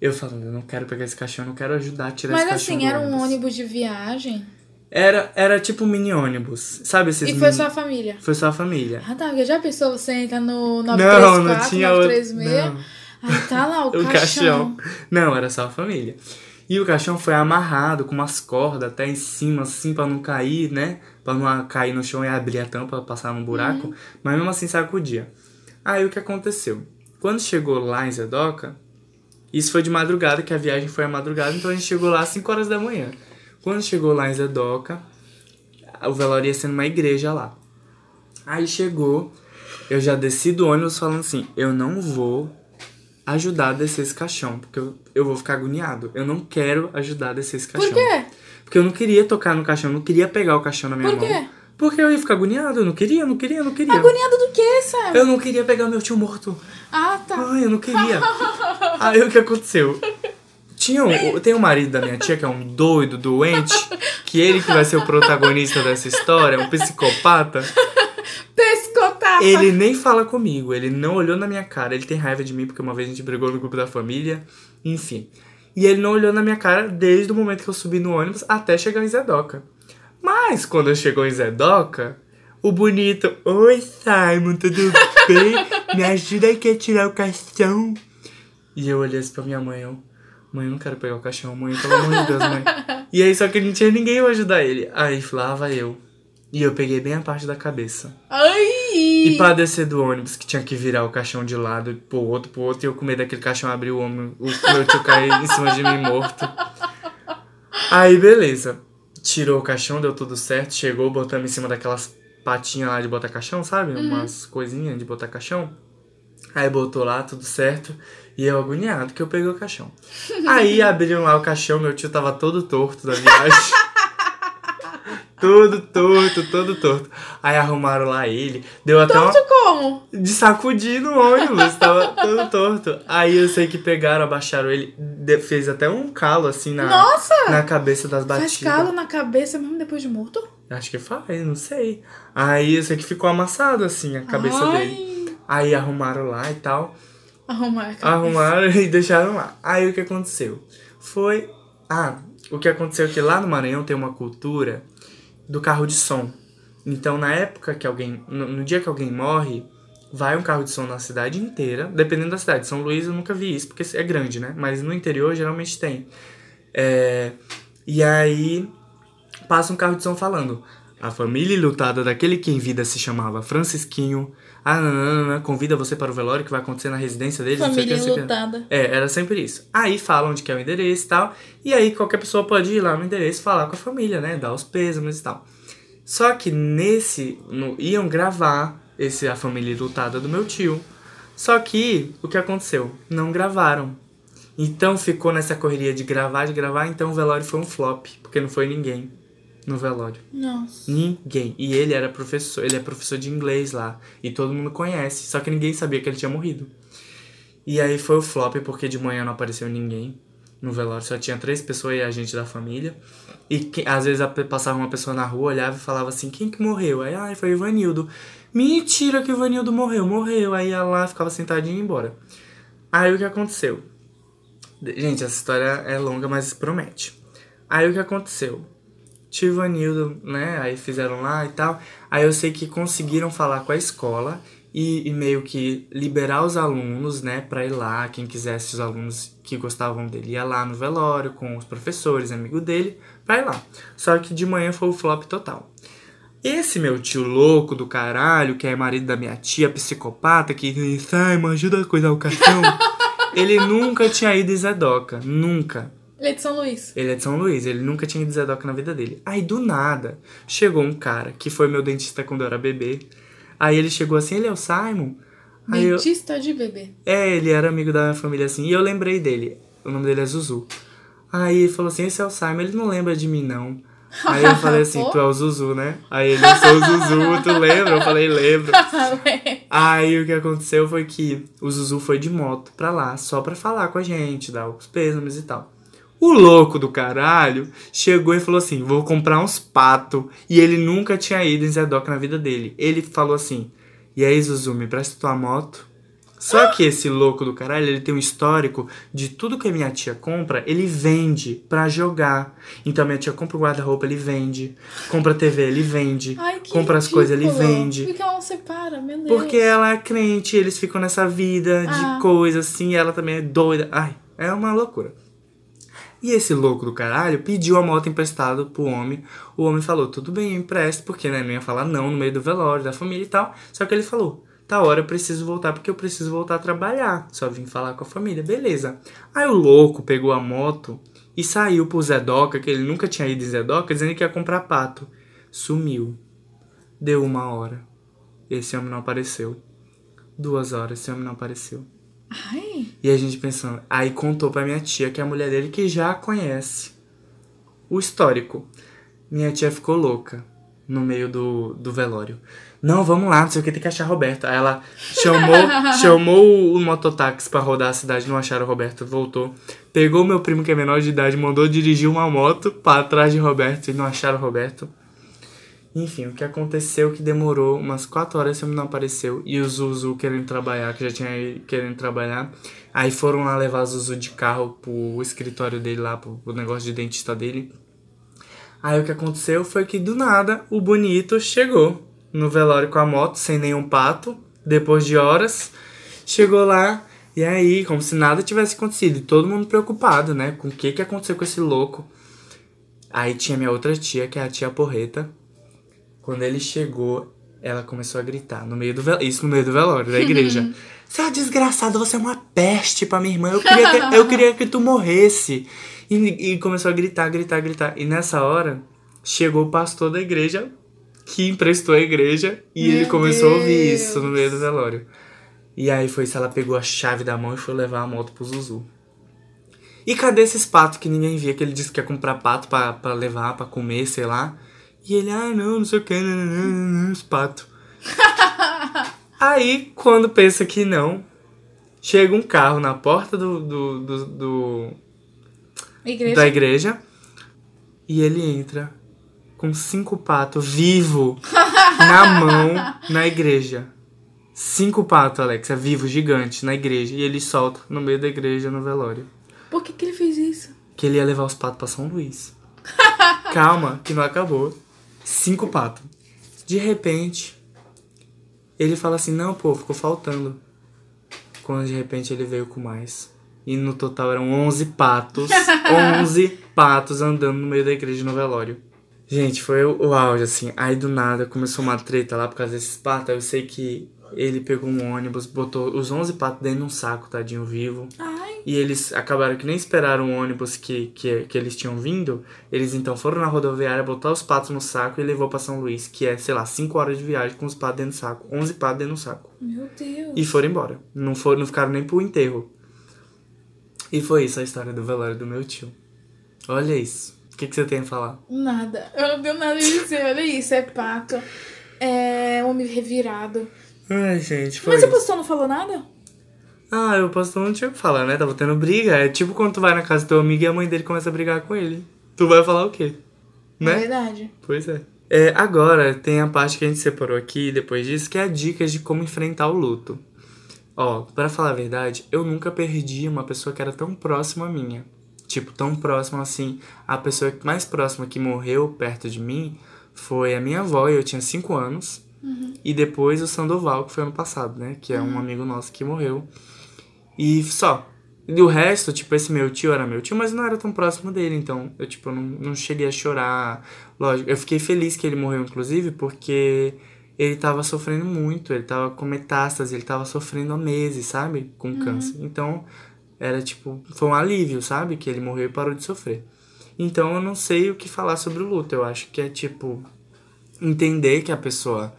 Speaker 2: Eu falando, eu não quero pegar esse caixão, eu não quero ajudar a tirar
Speaker 1: Mas
Speaker 2: esse caixão.
Speaker 1: assim,
Speaker 2: do
Speaker 1: era um
Speaker 2: ônibus.
Speaker 1: ônibus de viagem.
Speaker 2: Era, era tipo um mini ônibus. Sabe esses
Speaker 1: E foi
Speaker 2: mini-
Speaker 1: sua família.
Speaker 2: Foi só a família.
Speaker 1: Ah, tá. Porque já pensou você entra no
Speaker 2: Não,
Speaker 1: 934,
Speaker 2: não tinha outro.
Speaker 1: 936?
Speaker 2: Não.
Speaker 1: Aí tá lá o,
Speaker 2: O
Speaker 1: caixão.
Speaker 2: caixão. Não, era só a família. E o caixão foi amarrado com umas cordas até em cima, assim, pra não cair, né? Pra não cair no chão e abrir a tampa, passar no buraco.
Speaker 1: Uhum.
Speaker 2: Mas mesmo assim sacudia. Aí o que aconteceu? Quando chegou lá em Zedoca, isso foi de madrugada, que a viagem foi à madrugada, então a gente chegou lá às 5 horas da manhã. Quando chegou lá em Zedoca, o velório ia ser numa igreja lá. Aí chegou, eu já desci do ônibus falando assim, eu não vou ajudar a descer esse caixão, porque eu, eu vou ficar agoniado. Eu não quero ajudar a descer esse caixão.
Speaker 1: Por quê?
Speaker 2: Porque eu não queria tocar no caixão, eu não queria pegar o caixão na minha
Speaker 1: Por
Speaker 2: mão.
Speaker 1: quê?
Speaker 2: Porque eu ia ficar agoniado, eu não queria, não queria, não queria.
Speaker 1: Agoniado do quê, Sam?
Speaker 2: Eu não queria pegar meu tio morto.
Speaker 1: Ah, tá.
Speaker 2: Ai, eu não queria. Aí o que aconteceu? Tinha um, tem um marido da minha tia que é um doido, doente, que ele que vai ser o protagonista dessa história, um psicopata.
Speaker 1: Pescotapa.
Speaker 2: Ele nem fala comigo, ele não olhou na minha cara, ele tem raiva de mim porque uma vez a gente brigou no grupo da família, enfim. E ele não olhou na minha cara desde o momento que eu subi no ônibus até chegar em Zedoca. Mas quando eu chegou em Zedoca, o bonito, oi Simon, tudo bem? Me ajuda aqui a tirar o caixão. E eu olhei assim pra minha mãe, eu, mãe, eu não quero pegar o caixão, mãe, pelo amor de Deus, mãe. E aí só que não tinha ninguém pra ajudar ele. Aí vai eu. E eu peguei bem a parte da cabeça.
Speaker 1: Ai!
Speaker 2: E pra descer do ônibus, que tinha que virar o caixão de lado pro outro, pro outro, e eu com medo daquele caixão abrir o ombro, o meu tio cair em cima de mim morto. Aí, beleza. Tirou o caixão, deu tudo certo, chegou, botamos em cima daquelas patinhas lá de botar caixão, sabe? Umas coisinhas de botar caixão. Aí botou lá, tudo certo. E eu agoniado que eu peguei o caixão. Aí abriram lá o caixão, meu tio tava todo torto da viagem. todo torto, todo torto. Aí arrumaram lá ele. Deu até uma
Speaker 1: Torto como?
Speaker 2: de sacudir no ônibus, tava todo torto. Aí eu sei que pegaram, abaixaram ele, fez até um calo assim na,
Speaker 1: Nossa!
Speaker 2: na cabeça das batidas.
Speaker 1: Faz calo na cabeça mesmo depois de morto?
Speaker 2: Acho que faz, não sei. Aí eu sei que ficou amassado assim a cabeça
Speaker 1: Ai.
Speaker 2: dele. Aí arrumaram lá e tal.
Speaker 1: Arrumar a cabeça.
Speaker 2: Arrumaram e deixaram lá. Aí o que aconteceu? Foi. Ah, o que aconteceu é que lá no Maranhão tem uma cultura do carro de som. Então, na época que alguém. No, no dia que alguém morre, vai um carro de som na cidade inteira, dependendo da cidade. São Luís eu nunca vi isso, porque é grande, né? Mas no interior geralmente tem. É, e aí passa um carro de som falando. A família lutada daquele que em vida se chamava Francisquinho. Ah, nananana, convida você para o velório que vai acontecer na residência deles. não
Speaker 1: Família
Speaker 2: não sei. É, era sempre isso. Aí falam onde que é o endereço e tal. E aí qualquer pessoa pode ir lá no endereço falar com a família, né? Dar os pêsames e tal. Só que nesse. No, iam gravar esse a família lutada do meu tio. Só que o que aconteceu? Não gravaram. Então ficou nessa correria de gravar, de gravar, então o velório foi um flop, porque não foi ninguém no velório.
Speaker 1: Nossa.
Speaker 2: Ninguém. E ele era professor, ele é professor de inglês lá. E todo mundo conhece. Só que ninguém sabia que ele tinha morrido. E aí foi o flop, porque de manhã não apareceu ninguém no velório. Só tinha três pessoas e a gente da família. E que, às vezes passava uma pessoa na rua, olhava e falava assim, quem que morreu? Aí, ai, foi o Ivanildo. Mentira que o Ivanildo morreu, morreu. Aí ia lá, ficava sentadinho e ia embora. Aí o que aconteceu? Gente, essa história é longa, mas promete. Aí o que aconteceu? Tio Ivanildo, né? Aí fizeram lá e tal. Aí eu sei que conseguiram falar com a escola e, e meio que liberar os alunos, né, pra ir lá. Quem quisesse, os alunos que gostavam dele, ia lá no velório com os professores, amigo dele, pra ir lá. Só que de manhã foi o flop total. Esse meu tio louco do caralho, que é marido da minha tia, psicopata, que Simon, ajuda a coisar o cartão. ele nunca tinha ido em Zedoca. Nunca.
Speaker 1: Ele é de São Luís.
Speaker 2: Ele é de São Luís, ele nunca tinha ido Zedoca na vida dele. Aí do nada, chegou um cara que foi meu dentista quando eu era bebê. Aí ele chegou assim, ele é o Simon? Aí eu,
Speaker 1: Dentista de bebê.
Speaker 2: é, ele era amigo da minha família assim, e eu lembrei dele. O nome dele é Zuzu. Aí ele falou assim, esse é o Simon, ele não lembra de mim não. Aí eu falei assim, tu é o Zuzu, né? Aí ele, eu sou o Zuzu, tu lembra? Eu falei, lembro. Aí o que aconteceu foi que o Zuzu foi de moto pra lá, só pra falar com a gente, dar os pêsames e tal. O louco do caralho chegou e falou assim: vou comprar uns patos. E ele nunca tinha ido em Zedoca na vida dele. Ele falou assim: e aí, Zuzu, me presta tua moto? Só que esse louco do caralho, ele tem um histórico de tudo que a minha tia compra, ele vende pra jogar. Então minha tia compra o guarda-roupa, ele vende. Compra TV, ele vende.
Speaker 1: Ai,
Speaker 2: compra as coisas, ele vende.
Speaker 1: Por que ela não separa? Meu Deus.
Speaker 2: Porque ela é crente, eles ficam nessa vida de
Speaker 1: Ah.
Speaker 2: coisa assim, ela também é doida. Ai, é uma loucura. E esse louco do caralho pediu a moto emprestada pro homem. O homem falou, tudo bem, eu empresto, porque né, não ia falar não no meio do velório, da família e tal. Só que ele falou, tá hora eu preciso voltar, porque eu preciso voltar a trabalhar. Só vim falar com a família, beleza. Aí o louco pegou a moto e saiu pro Zedoca, que ele nunca tinha ido em Zedoca, dizendo que ia comprar pato. Sumiu. Deu uma hora. Esse homem não apareceu. Duas horas, esse homem não apareceu.
Speaker 1: Ai,
Speaker 2: E a gente pensando. Aí contou pra minha tia, que é a mulher dele, que já conhece o histórico. Minha tia ficou louca no meio do, do velório. Não, vamos lá, não sei o que, tem que achar Roberto. Aí ela chamou, chamou o, mototáxi pra rodar a cidade, não acharam o Roberto, voltou. Pegou meu primo que é menor de idade, mandou dirigir uma moto pra trás de Roberto e não acharam o Roberto. Enfim, o que aconteceu que demorou umas 4 horas homem não apareceu. E o Zuzu querendo trabalhar, que já tinha querendo trabalhar. Aí foram lá levar o Zuzu de carro pro escritório dele lá, pro, pro negócio de dentista dele. Aí o que aconteceu foi que do nada o Bonito chegou no velório com a moto, sem nenhum pato, depois de horas. Chegou lá, e aí, como se nada tivesse acontecido. E todo mundo preocupado, né? Com o que, que aconteceu com esse louco. Aí tinha minha outra tia, que é a tia Porreta. Quando ele chegou, ela começou a gritar no meio do vel... isso no meio do velório da igreja. Seu desgraçado, você é uma peste pra minha irmã. Eu queria que, eu queria que tu morresse. E, e começou a gritar, gritar, gritar. E nessa hora, chegou o pastor da igreja que emprestou a igreja e
Speaker 1: Meu
Speaker 2: ele começou a ouvir
Speaker 1: Deus.
Speaker 2: isso no meio do velório. E aí foi isso, ela pegou a chave da mão e foi levar a moto pro Zuzu. E cadê esses patos que ninguém via? Que ele disse que ia comprar pato pra levar, pra comer, sei lá. E ele, ah, não, não sei o que, os patos. Aí, quando pensa que não, chega um carro na porta do, do, do, do,
Speaker 1: Igreja.
Speaker 2: da igreja. E ele entra com cinco patos vivo na mão na igreja. Cinco patos, Alexa, vivo, gigante, na igreja. E ele solta no meio da igreja no velório.
Speaker 1: Por que, que ele fez isso?
Speaker 2: Que ele ia levar os patos pra São Luís. Calma, que não acabou. Cinco patos. De repente, ele fala assim: Não, pô, ficou faltando. Quando de repente ele veio com mais. E no total eram 11 patos. 11 patos andando no meio da igreja no velório. Gente, foi o, auge, assim. Aí do nada começou uma treta lá por causa desses patos. Eu sei que ele pegou um ônibus, botou os 11 patos dentro de um saco, tadinho vivo.
Speaker 1: Ai.
Speaker 2: E eles acabaram que nem esperaram o ônibus que, que, que eles tinham vindo. Eles então foram na rodoviária, botar os patos no saco e levou pra São Luís, que é, sei lá, 5 horas de viagem com os patos dentro do saco. 11 patos dentro do saco.
Speaker 1: Meu Deus.
Speaker 2: E foram embora. Não, foram, não ficaram nem pro enterro. E foi isso a história do velório do meu tio. Olha isso. O que, que você tem a falar?
Speaker 1: Nada. Eu não tenho nada a dizer. Olha isso, é pato. É homem revirado.
Speaker 2: Ai, gente, foi
Speaker 1: Mas o
Speaker 2: isso.
Speaker 1: pastor não falou nada?
Speaker 2: Ah, o pastor não tinha o que falar, né? Tava tendo briga. É tipo quando tu vai na casa do teu amigo e a mãe dele começa a brigar com ele. Tu vai falar o quê?
Speaker 1: É
Speaker 2: Né?
Speaker 1: verdade.
Speaker 2: Pois é. É, agora tem a parte que a gente separou aqui depois disso, que é dicas de como enfrentar o luto. Ó, pra falar a verdade, eu nunca perdi uma pessoa que era tão próxima minha. Tipo, tão próxima assim. A pessoa mais próxima que morreu perto de mim foi a minha avó, e eu tinha 5 anos. E depois o Sandoval, que foi ano passado, né? Que é um amigo nosso que morreu. E só. E o resto, tipo, esse meu tio era meu tio, mas não era tão próximo dele, então eu, tipo, não, não cheguei a chorar. Lógico, eu fiquei feliz que ele morreu, inclusive, porque ele tava sofrendo muito, ele tava com metástase, ele tava sofrendo há meses, sabe? Com câncer. Então, era tipo, foi um alívio, sabe? Que ele morreu e parou de sofrer. Então, eu não sei o que falar sobre o luto. Eu acho que é, tipo, entender que a pessoa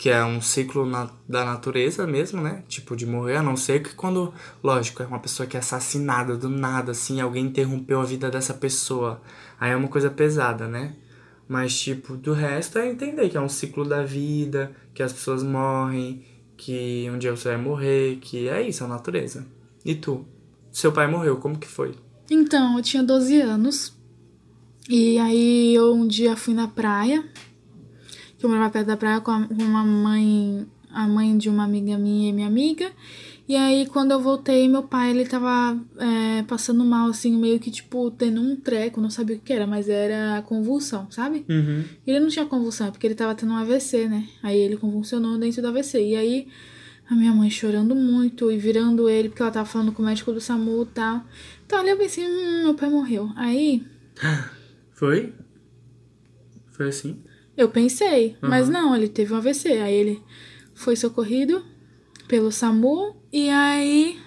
Speaker 2: que é um ciclo na- da natureza mesmo, né? Tipo, de morrer, a não ser que quando, lógico, é uma pessoa que é assassinada do nada, assim, alguém interrompeu a vida dessa pessoa. Aí é uma coisa pesada, né? Mas, tipo, do resto é entender que é um ciclo da vida, que as pessoas morrem, que um dia você vai morrer, que é isso, a natureza. E tu? Seu pai morreu, como que foi?
Speaker 1: Então, eu tinha 12 anos. E aí eu um dia fui na praia. Que eu morava perto da praia com, a- com uma mãe, a mãe de uma amiga minha e minha amiga. E aí quando eu voltei, meu pai, ele tava é, passando mal, assim, meio que tipo, tendo um treco, não sabia o que era, mas era convulsão, sabe?
Speaker 2: Uhum.
Speaker 1: Ele não tinha convulsão, é porque ele tava tendo um AVC, né? Aí ele convulsionou dentro do AVC. E aí a minha mãe chorando muito e virando ele, porque ela tava falando com o médico do SAMU e tal. Então ali eu pensei, hum, meu pai morreu. Aí
Speaker 2: Foi? Foi assim?
Speaker 1: Eu pensei, mas não, ele teve um AVC. Aí ele foi socorrido pelo SAMU e aí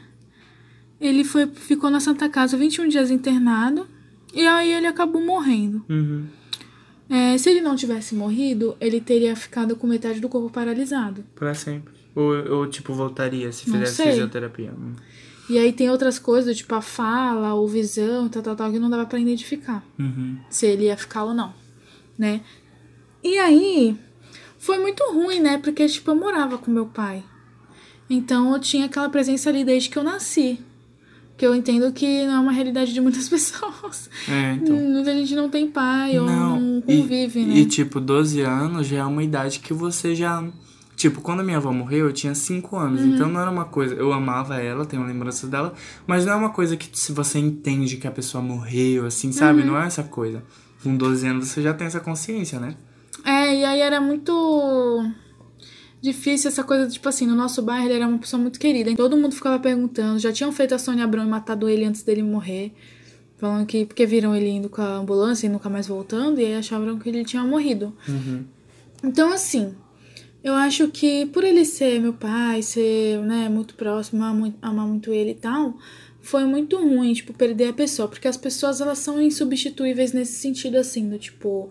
Speaker 1: ele foi, ficou na Santa Casa 21 dias internado. E aí ele acabou morrendo.
Speaker 2: Uhum.
Speaker 1: É, se ele não tivesse morrido, ele teria ficado com metade do corpo paralisado.
Speaker 2: Pra sempre. Ou, ou tipo, voltaria se
Speaker 1: Não
Speaker 2: fizesse
Speaker 1: sei.
Speaker 2: fisioterapia. Hum.
Speaker 1: E aí tem outras coisas, tipo a fala, ou visão, tal, tal, tal, que não dava pra identificar
Speaker 2: Uhum.
Speaker 1: se ele ia ficar ou não, né? E aí foi muito ruim, né? Porque, tipo, eu morava com meu pai. Então eu tinha aquela presença ali desde que eu nasci. Que eu entendo que não é uma realidade de muitas pessoas.
Speaker 2: É, então.
Speaker 1: Muita gente não tem pai ou não convive,
Speaker 2: e,
Speaker 1: né?
Speaker 2: E, tipo, 12 anos já é uma idade que você já. Tipo, quando a minha avó morreu, eu tinha 5 anos.
Speaker 1: Uhum.
Speaker 2: Então não era uma coisa. Eu amava ela, tenho lembranças dela. Mas não é uma coisa que se você entende que a pessoa morreu, assim, sabe?
Speaker 1: Uhum.
Speaker 2: Não é essa coisa. Com 12 anos você já tem essa consciência, né?
Speaker 1: É, e aí era muito difícil essa coisa, tipo assim, no nosso bairro ele era uma pessoa muito querida. Todo mundo ficava perguntando, já tinham feito a Sônia Abrão e matado ele antes dele morrer. Falando que, porque viram ele indo com a ambulância e nunca mais voltando, e aí achavam que ele tinha morrido. Então, assim, eu acho que por ele ser meu pai, ser, né, muito próximo, amar muito, amar muito ele e tal, foi muito ruim, tipo, perder a pessoa. Porque as pessoas, elas são insubstituíveis nesse sentido, assim, do tipo...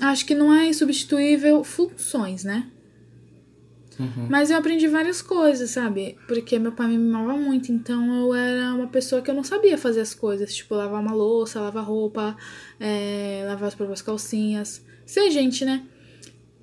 Speaker 1: Acho que não é insubstituível funções, né? Mas eu aprendi várias coisas, sabe? Porque meu pai me mimava muito, então eu era uma pessoa que eu não sabia fazer as coisas. Tipo, lavar uma louça, lavar roupa, é, lavar as próprias calcinhas. Ser gente, né?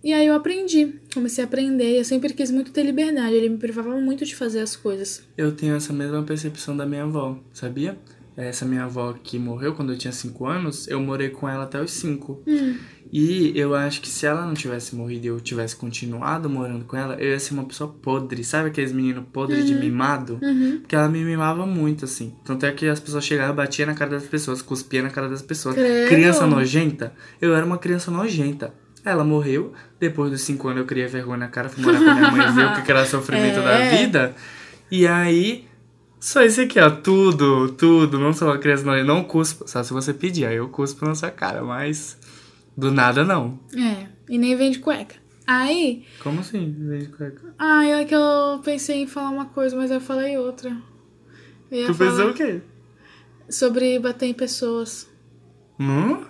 Speaker 1: E aí eu aprendi, comecei a aprender. Eu sempre quis muito ter liberdade, ele me privava muito de fazer as coisas.
Speaker 2: Eu tenho essa mesma percepção da minha avó, sabia? essa minha avó que morreu quando eu tinha 5 anos, eu morei com ela até os 5.
Speaker 1: Hum.
Speaker 2: E eu acho que se ela não tivesse morrido e eu tivesse continuado morando com ela, eu ia ser uma pessoa podre. Sabe aqueles meninos podres de mimado?
Speaker 1: Uhum.
Speaker 2: Porque ela me mimava muito, assim. Tanto é que as pessoas chegavam, batiam na cara das pessoas, cuspia na cara das pessoas.
Speaker 1: Credo.
Speaker 2: Criança nojenta. Eu era uma criança nojenta. Ela morreu. Depois dos 5 anos eu criei vergonha na cara, fui morar com a minha mãe, ver o que era sofrimento da
Speaker 1: É.
Speaker 2: vida. E aí, só isso aqui, ó. Tudo, tudo. Não sou uma criança nojenta. Não cuspo. Só se você pedir, aí eu cuspo na sua cara. Mas do nada, não.
Speaker 1: É, e nem vem de cueca. Aí,
Speaker 2: Como assim? Vem de cueca?
Speaker 1: ai, é que eu pensei em falar uma coisa, mas eu falei outra. Eu
Speaker 2: Tu pensou o quê?
Speaker 1: Sobre bater em pessoas.
Speaker 2: Hum?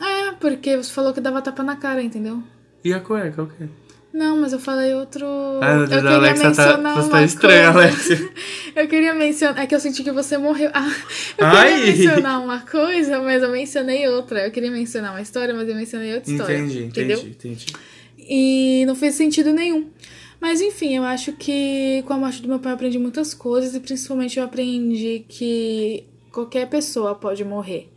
Speaker 1: É, porque você falou que dava tapa na cara, entendeu?
Speaker 2: E a cueca, o quê?
Speaker 1: Não, mas eu falei outro.
Speaker 2: Meu
Speaker 1: eu queria
Speaker 2: Alexia tá,
Speaker 1: mencionar
Speaker 2: você tá
Speaker 1: uma
Speaker 2: estranha,
Speaker 1: coisa.
Speaker 2: Alexia.
Speaker 1: Eu queria mencionar. É que eu senti que você morreu. Ah, eu
Speaker 2: Ai.
Speaker 1: queria mencionar uma coisa, mas eu mencionei outra. Eu queria mencionar uma história, mas eu mencionei outra história.
Speaker 2: Entendi,
Speaker 1: entendeu?
Speaker 2: entendi, entendi.
Speaker 1: E não fez sentido nenhum. Mas enfim, eu acho que com a morte do meu pai eu aprendi muitas coisas e principalmente eu aprendi que qualquer pessoa pode morrer.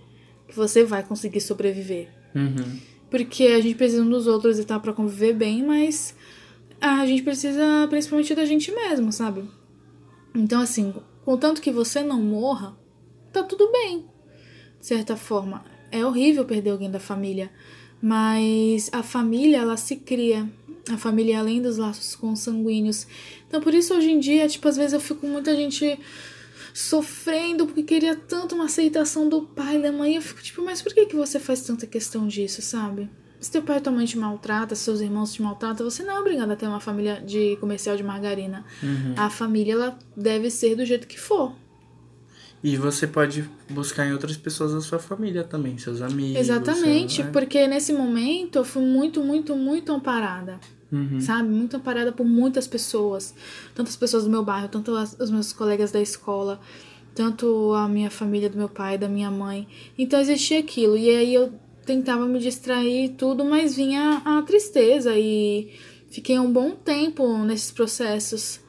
Speaker 1: Que você vai conseguir sobreviver.
Speaker 2: Uhum.
Speaker 1: Porque a gente precisa um dos outros e tá pra conviver bem, mas a gente precisa principalmente da gente mesmo, sabe? Então, assim, contanto que você não morra, tá tudo bem. De certa forma. É horrível perder alguém da família. Mas a família, ela se cria. A família é além dos laços consanguíneos. Então, por isso, hoje em dia, tipo, às vezes eu fico muita gente sofrendo porque queria tanto uma aceitação do pai e da mãe. Eu fico tipo, mas por que, que você faz tanta questão disso, sabe? Se teu pai e tua mãe te maltrata, se seus irmãos te maltratam, você não é obrigado a ter uma família de comercial de margarina. A família, ela deve ser do jeito que for.
Speaker 2: E você pode buscar em outras pessoas da sua família também, seus amigos.
Speaker 1: Exatamente,
Speaker 2: seu- né?
Speaker 1: porque nesse momento eu fui muito, muito, muito amparada.
Speaker 2: Uhum.
Speaker 1: Sabe? Muito amparada por muitas pessoas. Tantas pessoas do meu bairro, tanto as- os meus colegas da escola, tanto a minha família do meu pai, da minha mãe. Então existia aquilo. E aí eu tentava me distrair tudo, mas vinha a tristeza e fiquei um bom tempo nesses processos.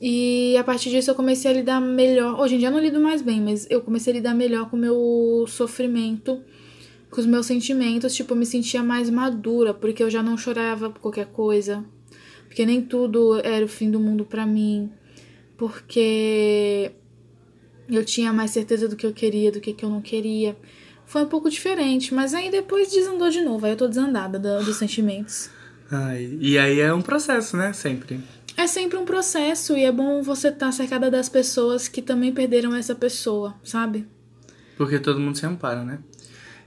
Speaker 1: E a partir disso eu comecei a lidar melhor. Hoje em dia eu não lido mais bem, mas eu comecei a lidar melhor com o meu sofrimento, com os meus sentimentos. Tipo, eu me sentia mais madura, porque eu já não chorava por qualquer coisa. Porque nem tudo era o fim do mundo pra mim. Porque eu tinha mais certeza do que eu queria, do que, que eu não queria. Foi um pouco diferente, mas aí depois desandou de novo. Aí eu tô desandada do- dos sentimentos.
Speaker 2: Ai, e aí é um processo, né? Sempre.
Speaker 1: É sempre um processo e é bom você estar cercada das pessoas que também perderam essa pessoa, sabe?
Speaker 2: Porque todo mundo se ampara, né?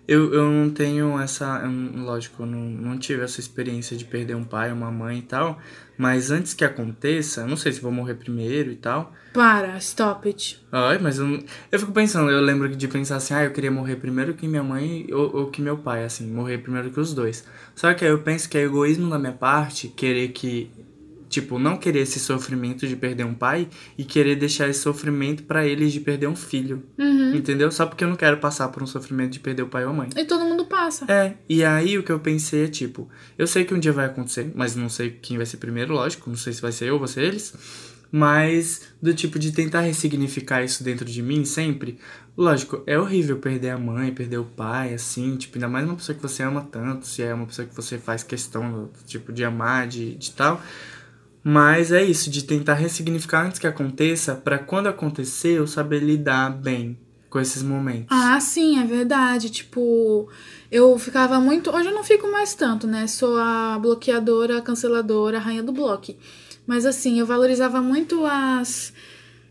Speaker 2: Eu, eu não tenho essa. eu lógico, eu não, não tive essa experiência de perder um pai, uma mãe e tal. Mas antes que aconteça, eu não sei se vou morrer primeiro e tal.
Speaker 1: Para, stop it.
Speaker 2: Ai, mas eu, eu fico pensando, eu lembro de pensar assim, ah, eu queria morrer primeiro que minha mãe ou, ou que meu pai, assim, morrer primeiro que os dois. Só que aí eu penso que é egoísmo da minha parte querer que, tipo, não querer esse sofrimento de perder um pai e querer deixar esse sofrimento pra eles de perder um filho. Entendeu? Só porque eu não quero passar por um sofrimento de perder o pai ou a mãe.
Speaker 1: E todo mundo passa.
Speaker 2: É, e aí o que eu pensei é tipo, eu sei que um dia vai acontecer, mas não sei quem vai ser primeiro, lógico, não sei se vai ser eu ser eles, mas do tipo de tentar ressignificar isso dentro de mim sempre. Lógico, é horrível perder a mãe, perder o pai, assim, tipo, ainda mais uma pessoa que você ama tanto, se é uma pessoa que você faz questão, tipo, de amar, de, de tal. Mas é isso, de tentar ressignificar antes que aconteça, pra quando acontecer eu saber lidar bem com esses momentos.
Speaker 1: Ah, sim, é verdade. Tipo, eu ficava muito. Hoje eu não fico mais tanto, né? Sou a bloqueadora, a canceladora, a rainha do bloco. Mas assim, eu valorizava muito as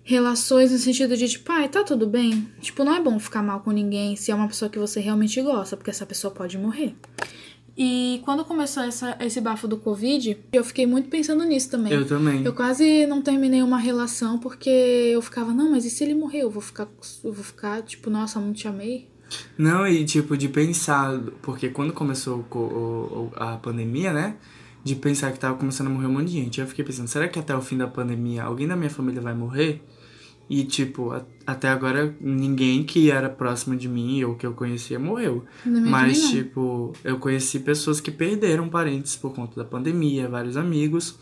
Speaker 1: relações no sentido de, tipo, ai, tá tudo bem. Tipo, não é bom ficar mal com ninguém se é uma pessoa que você realmente gosta, porque essa pessoa pode morrer. E quando começou essa, esse bafo do Covid, eu fiquei muito pensando nisso também.
Speaker 2: Eu também.
Speaker 1: Eu quase não terminei uma relação porque eu ficava, não, mas e se ele morrer? Eu vou ficar, eu vou ficar tipo, nossa, muito te amei.
Speaker 2: Não, e tipo, de pensar, porque quando começou co- o- o- a pandemia, né? De pensar que tava começando a morrer um monte de gente. Eu fiquei pensando, será que até o fim da pandemia alguém da minha família vai morrer? E, tipo, a- até agora ninguém que era próximo de mim ou que eu conhecia morreu. Mas,
Speaker 1: não.
Speaker 2: tipo, eu conheci pessoas que perderam parentes por conta da pandemia, vários amigos.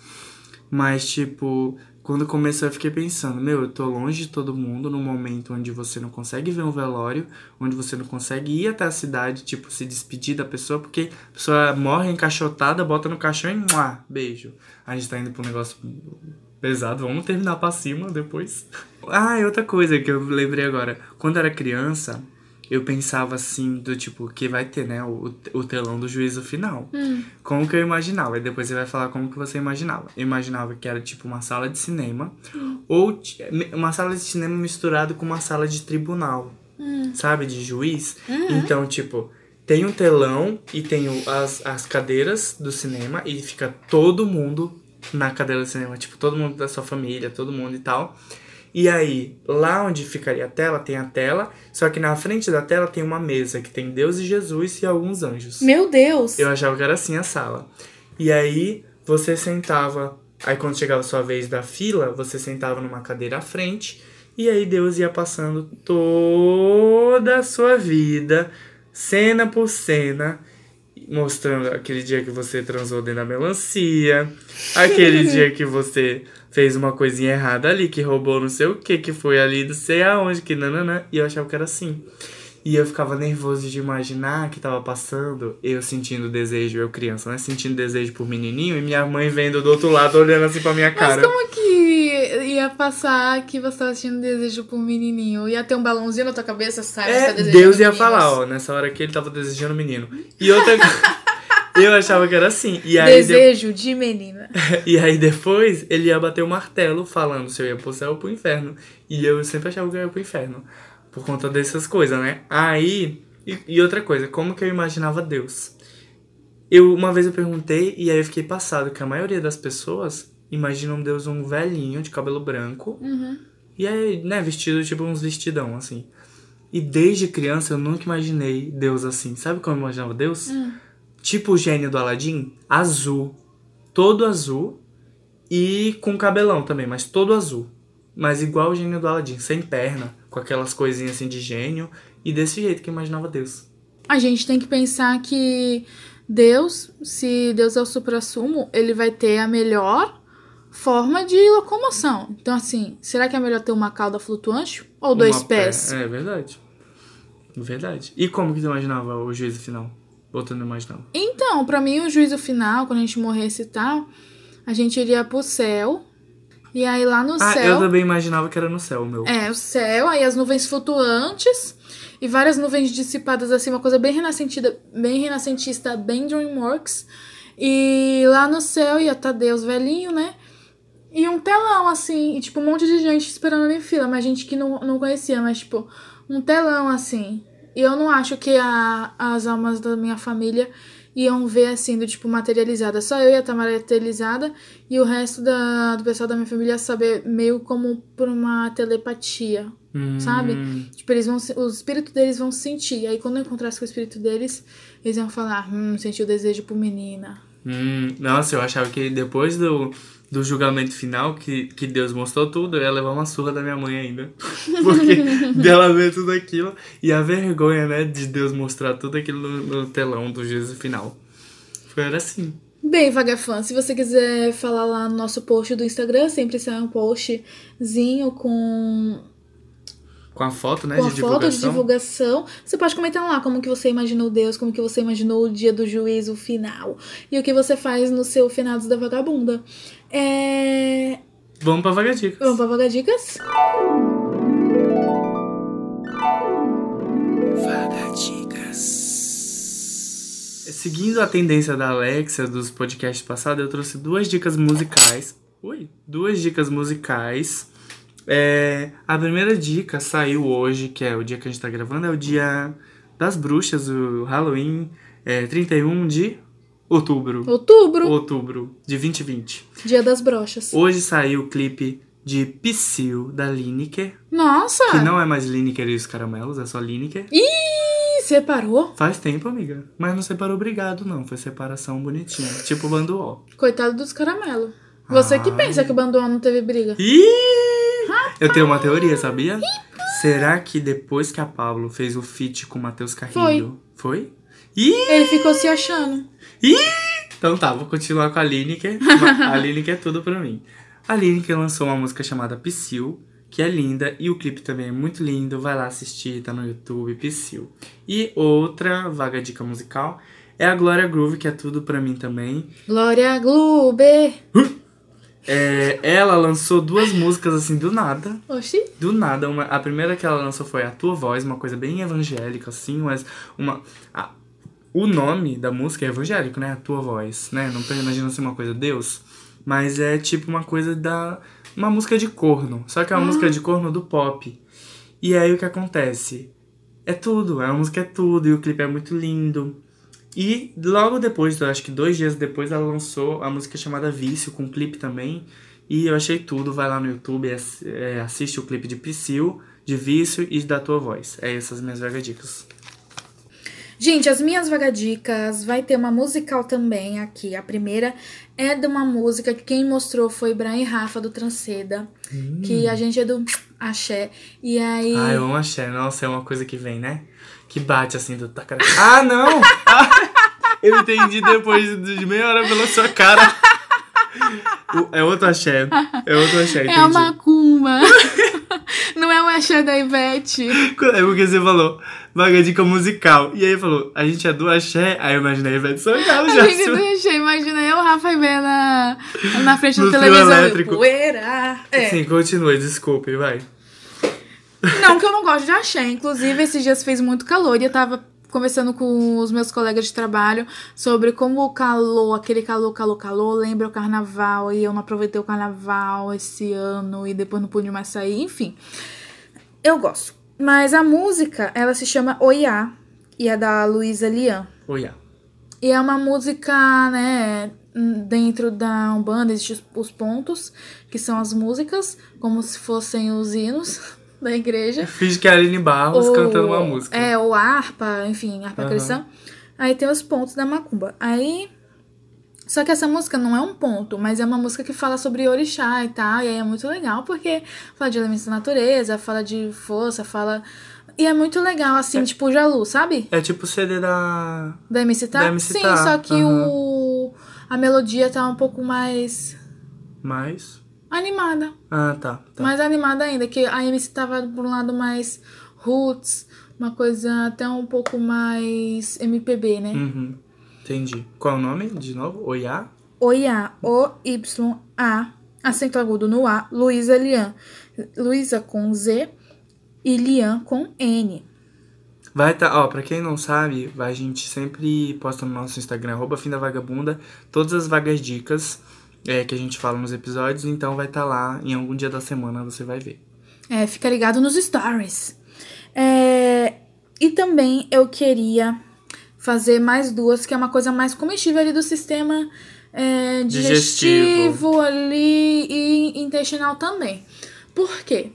Speaker 2: Mas, tipo, quando começou eu fiquei pensando, meu, eu tô longe de todo mundo num momento onde você não consegue ver um velório, onde você não consegue ir até a cidade, tipo, se despedir da pessoa, porque a pessoa morre encaixotada, bota no caixão e mua, beijo. A gente tá indo pra um negócio pesado, vamos terminar pra cima depois. Ah, e outra coisa que eu lembrei agora. Quando eu era criança, eu pensava assim, do tipo, que vai ter, né, o, o telão do juízo final. Como que eu imaginava? E depois você vai falar como que você imaginava. Eu imaginava que era tipo uma sala de cinema, ou ti- uma sala de cinema misturado com uma sala de tribunal, sabe, de juiz. Então, tipo, tem um telão e tem o- as, as cadeiras do cinema e fica todo mundo na cadeira do cinema, tipo, todo mundo da sua família, todo mundo e tal. E aí, lá onde ficaria a tela, tem a tela, só que na frente da tela tem uma mesa que tem Deus e Jesus e alguns anjos.
Speaker 1: Meu Deus!
Speaker 2: Eu achava que era assim a sala. E aí, você sentava. Aí, quando chegava a sua vez da fila, você sentava numa cadeira à frente. E aí, Deus ia passando toda a sua vida, cena por cena, mostrando aquele dia que você transou dentro da melancia, aquele dia que você fez uma coisinha errada ali, que roubou não sei o que, que foi ali não sei aonde, que nananã. E eu achava que era assim. E eu ficava nervoso de imaginar que tava passando, eu sentindo desejo, eu criança, né? Sentindo desejo por menininho e minha mãe vendo do outro lado, olhando assim pra minha cara.
Speaker 1: Mas como que ia passar que você tava sentindo desejo por menininho? Ia ter um balãozinho na tua cabeça, sabe? Tá
Speaker 2: É,
Speaker 1: desejando
Speaker 2: Deus ia
Speaker 1: meninos.
Speaker 2: falar, ó, nessa hora que ele tava desejando menino. E outra eu achava que era assim. E aí, de-
Speaker 1: Desejo de menina.
Speaker 2: e aí depois ele ia bater o martelo falando se eu ia pro céu ou pro inferno. E eu sempre achava que eu ia pro inferno. Por conta dessas coisas, né? Aí. E, e outra coisa, como que eu imaginava Deus? Eu uma vez eu perguntei e aí eu fiquei passado que a maioria das pessoas imaginam Deus um velhinho de cabelo branco. E aí, né, vestido tipo uns vestidão, assim. E desde criança eu nunca imaginei Deus assim. Sabe como eu imaginava Deus? Tipo o gênio do Aladdin, azul. Todo azul. E com cabelão também, mas todo azul. Mas igual o gênio do Aladdin, sem perna, com aquelas coisinhas assim de gênio. E desse jeito que imaginava Deus.
Speaker 1: A gente tem que pensar que Deus, se Deus é o supra-sumo, ele vai ter a melhor forma de locomoção. Então, assim, será que é melhor ter uma cauda flutuante ou dois
Speaker 2: Uma pé-
Speaker 1: pés?
Speaker 2: É verdade. Verdade. E como que tu imaginava o juízo final? Ou tu não imaginava?
Speaker 1: Então, pra mim, o juízo final, quando a gente morresse e tal, a gente iria pro céu. E aí lá no
Speaker 2: Ah, eu
Speaker 1: céu.
Speaker 2: também imaginava que era no céu, meu.
Speaker 1: É, o céu, aí as nuvens flutuantes e várias nuvens dissipadas, assim, uma coisa bem renascentista, bem renascentista, bem Dreamworks. E lá no céu ia estar Deus velhinho, né? E um telão, assim, e tipo, um monte de gente esperando em fila, mas gente que não, não conhecia, mas tipo, um telão, assim. E eu não acho que a, as almas da minha família iam ver assim, do tipo, materializada. Só eu ia estar materializada e o resto da, do pessoal da minha família ia saber meio como por uma telepatia,
Speaker 2: Hum,
Speaker 1: sabe? Tipo, eles vão, os espíritos deles vão sentir. E aí, quando eu encontrasse com o espírito deles, eles iam falar, hum, senti o desejo por menina.
Speaker 2: Hum, nossa, eu achava que depois do, do julgamento final, que, que Deus mostrou tudo, eu ia levar uma surra da minha mãe ainda. Porque dela ver tudo aquilo. E a vergonha, né, de Deus mostrar tudo aquilo no, no telão do juízo final. Foi era assim.
Speaker 1: Bem, Vagafã, se você quiser falar lá no nosso post do Instagram, sempre sai um postzinho com
Speaker 2: Com a foto, né,
Speaker 1: com a
Speaker 2: de
Speaker 1: foto de
Speaker 2: divulgação.
Speaker 1: divulgação. Você pode comentar lá como que você imaginou Deus, como que você imaginou o dia do juízo final. E o que você faz no seu Finados da Vagabunda. É...
Speaker 2: Vamos pra Vagadicas.
Speaker 1: Vamos pra Vagadicas?
Speaker 2: Seguindo a tendência da Alexa dos podcasts passados, eu trouxe duas dicas musicais. Ui, duas dicas musicais. É, a primeira dica saiu hoje, que é o dia que a gente tá gravando, é o dia das bruxas, o Halloween, é, 31 de outubro.
Speaker 1: Outubro,
Speaker 2: Outubro de 2020.
Speaker 1: dia das brochas.
Speaker 2: Hoje saiu o clipe de Psyll, da Lineker,
Speaker 1: Nossa!
Speaker 2: que não é mais Lineker e os caramelos, é só Lineker.
Speaker 1: Ih, separou?
Speaker 2: Faz tempo, amiga. Mas não separou obrigado, não. Foi separação bonitinha. Tipo bando ó.
Speaker 1: Coitado dos caramelos. Você que
Speaker 2: Ai.
Speaker 1: pensa que o Banduan não teve briga.
Speaker 2: Ih! Eu tenho uma teoria, sabia? Será que depois que a Pablo fez o feat com o Matheus Carrilho... Foi. Ih!
Speaker 1: Ele ficou se achando.
Speaker 2: Ih! Então tá, vou continuar com a Lineker. A Lineker é tudo pra mim. A Lineker lançou uma música chamada Psyll, que é linda, e o clipe também é muito lindo. Vai lá assistir, tá no YouTube, Psyll. E outra vaga dica musical é a Glória Groove, que é tudo pra mim também.
Speaker 1: Glória Globe.
Speaker 2: É, ela lançou duas músicas assim do nada.
Speaker 1: Oxi.
Speaker 2: Do nada. Uma, a primeira que ela lançou foi A Tua Voz, uma coisa bem evangélica, assim, mas uma. a- o nome da música é evangélico, né? A Tua Voz, né? Não tô imaginando ser uma coisa Deus. Mas é tipo uma coisa da. Uma música de corno. Só que é uma música de corno do pop. E aí o que acontece? É tudo. A música é tudo. E o clipe é muito lindo. E logo depois, eu acho que dois dias depois, ela lançou a música chamada Vício, com clipe também. E eu achei tudo. Vai lá no YouTube, é, assiste o clipe de Psyll, de Vício e da Tua Voz. É essas minhas vagas dicas.
Speaker 1: Gente, as minhas vagadicas vai ter uma musical também aqui. A primeira é de uma música que quem mostrou foi Brian e Rafa do Transceda, que a gente é do Axé. E aí.
Speaker 2: Ah, eu amo axé. Nossa, é uma coisa que vem, né? Que bate assim do tacara. Ah, não! Eu entendi depois de meia hora pela sua cara. É outro axé. É outro axé, entendi.
Speaker 1: é a macumba. Não é o Axé da Ivete.
Speaker 2: É porque você falou vaga dica musical. E aí falou, a gente é do axé. Aí eu imaginei a Ivete Sangalo já.
Speaker 1: A gente não achei, imagina eu, Rafa e Bé na, na frente do televisor.
Speaker 2: elétrico.
Speaker 1: Poeira. É.
Speaker 2: Sim, continue, desculpe, vai.
Speaker 1: Não, que eu não gosto de axé. Inclusive, esses dias fez muito calor e eu tava conversando com os meus colegas de trabalho sobre como o calor, aquele calor, calor, calor, lembra o carnaval e eu não aproveitei o carnaval esse ano e depois não pude mais sair, enfim. Eu gosto. Mas a música, ela se chama Oiá e é da Luísa Lian.
Speaker 2: Olha.
Speaker 1: E é uma música, né, dentro da Umbanda existem os pontos, que são as músicas, como se fossem os hinos da igreja.
Speaker 2: Finge que é a Aline Barros
Speaker 1: Ou-
Speaker 2: cantando uma música.
Speaker 1: É, ou harpa, enfim, harpa
Speaker 2: Aham.
Speaker 1: cristã. Aí tem os pontos da macumba. Aí. Só que essa música não é um ponto, mas é uma música que fala sobre orixá e tal. E aí é muito legal, porque fala de elementos da natureza, fala de força, fala. E é muito legal, assim, tipo Jalu, sabe?
Speaker 2: É tipo o CD da.
Speaker 1: Da MC Tá?
Speaker 2: Da MC
Speaker 1: Sim,
Speaker 2: Tá,
Speaker 1: só que
Speaker 2: aham.
Speaker 1: o. A melodia tá um pouco mais
Speaker 2: Mais.
Speaker 1: Animada.
Speaker 2: Ah, tá. tá.
Speaker 1: mais animada ainda, que a MC tava por um lado mais roots, uma coisa até um pouco mais MPB, né?
Speaker 2: Uhum. Entendi. Qual é o nome de novo? Oiá?
Speaker 1: Oiá, O-Y-A, acento agudo no A, Luísa Lian. Luísa com Z e Lian com N.
Speaker 2: Vai tá, ó, pra quem não sabe, a gente sempre posta no nosso Instagram, arroba fim da vagabunda, todas as vagas dicas é, que a gente fala nos episódios, então vai estar lá em algum dia da semana, você vai ver.
Speaker 1: É, fica ligado nos stories. É, e também eu queria fazer mais duas, que é uma coisa mais comestível ali do sistema é, digestivo,
Speaker 2: Digestivo.
Speaker 1: ali e intestinal também. Por quê?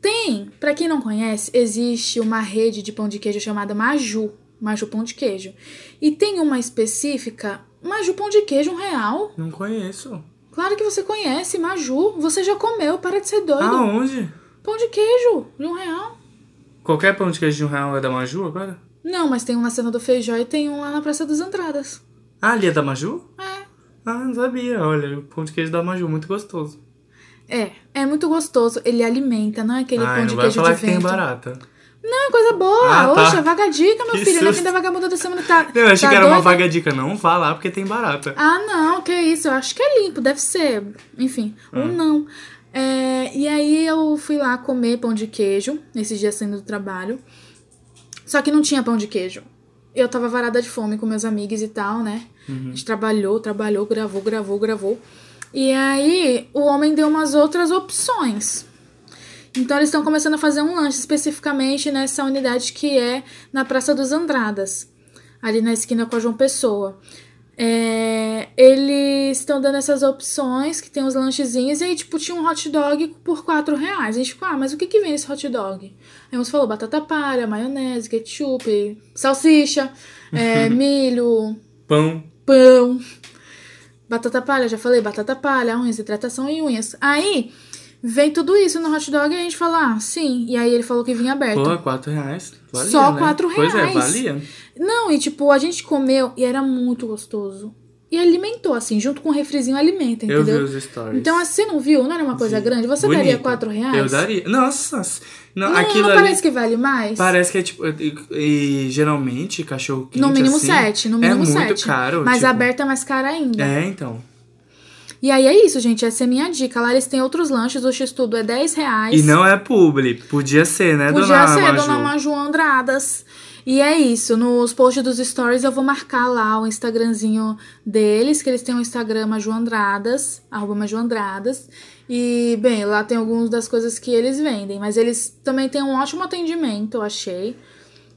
Speaker 1: Tem, pra quem não conhece, existe uma rede de pão de queijo chamada Maju, Maju Pão de Queijo. E tem uma específica, Maju Pão de Queijo, um real.
Speaker 2: Não conheço.
Speaker 1: Claro que você conhece, Maju. Você já comeu, para de ser doido.
Speaker 2: Aonde?
Speaker 1: Pão de queijo, de um real.
Speaker 2: Qualquer pão de queijo de um real é da Maju agora?
Speaker 1: Não, mas tem um na cena do Feijó e tem um lá na Praça das Entradas.
Speaker 2: Ah, ali é da Maju?
Speaker 1: É.
Speaker 2: Ah, não sabia. Olha, o pão de queijo da Maju, muito gostoso.
Speaker 1: É, é muito gostoso. Ele alimenta, não é aquele
Speaker 2: Ai,
Speaker 1: pão
Speaker 2: não
Speaker 1: de
Speaker 2: vai
Speaker 1: queijo
Speaker 2: falar
Speaker 1: de
Speaker 2: que tem
Speaker 1: vento.
Speaker 2: barata.
Speaker 1: Não, é coisa boa.
Speaker 2: Ah, tá.
Speaker 1: Oxa, vaga dica, meu
Speaker 2: Que
Speaker 1: filho. Na
Speaker 2: susto.
Speaker 1: fim da vagabunda da semana tá.
Speaker 2: Não, eu achei
Speaker 1: tá
Speaker 2: que era uma vaga dica. Não vá lá porque tem barata.
Speaker 1: Ah, não, que isso. Eu acho que é limpo, deve ser. Enfim,
Speaker 2: Ah.
Speaker 1: ou não. É, e aí eu fui lá comer pão de queijo, nesses dias saindo do trabalho. Só que não tinha pão de queijo. Eu tava varada de fome com meus amigos e tal, né? A gente trabalhou, trabalhou, gravou, gravou, gravou. E aí o homem deu umas outras opções. Então eles estão começando a fazer um lanche especificamente nessa unidade que é na Praça dos Andradas, ali na esquina com a João Pessoa. É, eles estão dando essas opções que tem os lanchezinhos e aí, tipo, tinha um hot dog por 4 reais. A gente ficou, ah, mas o que que vem nesse hot dog? Aí uns falou batata palha, maionese, ketchup, salsicha, é, milho,
Speaker 2: Pão.
Speaker 1: pão. Batata palha, já falei, batata palha, unhas, hidratação e unhas. Aí, vem tudo isso no hot dog e a gente falou, ah, sim. E aí ele falou que vinha aberto.
Speaker 2: Pô, 4 reais. Valia,
Speaker 1: É, Só
Speaker 2: né?
Speaker 1: quatro
Speaker 2: Pois é,
Speaker 1: reais.
Speaker 2: valia.
Speaker 1: Não, e tipo, a gente comeu e era muito gostoso. e alimentou, assim, junto com o refrizinho alimenta,
Speaker 2: Eu vi
Speaker 1: entendeu?
Speaker 2: os stories.
Speaker 1: Então, assim, você não viu? Não era uma coisa
Speaker 2: Vi.
Speaker 1: grande? Você
Speaker 2: Bonito.
Speaker 1: daria 4 reais?
Speaker 2: Eu daria. Nossa, não,
Speaker 1: Não,
Speaker 2: aquilo
Speaker 1: não parece que vale mais?
Speaker 2: parece que é tipo. E, e geralmente cachorro quente.
Speaker 1: No mínimo
Speaker 2: assim,
Speaker 1: 7, no mínimo
Speaker 2: É muito
Speaker 1: 7.
Speaker 2: caro.
Speaker 1: Mas
Speaker 2: tipo,
Speaker 1: aberta é mais cara ainda.
Speaker 2: É, então.
Speaker 1: E aí é isso, gente. Essa é a minha dica. Lá eles têm outros lanches. O X-Tudo é 10 reais.
Speaker 2: E não é publi. Podia ser, né,
Speaker 1: Podia
Speaker 2: dona
Speaker 1: ser,
Speaker 2: Maju?
Speaker 1: Dona Maju Andradas. E é isso. Nos posts dos stories eu vou marcar lá o Instagramzinho deles, que eles têm o Instagram Maju Andradas, arroba Maju Andradas. E, bem, lá tem algumas das coisas que eles vendem. Mas eles também têm um ótimo atendimento, eu achei.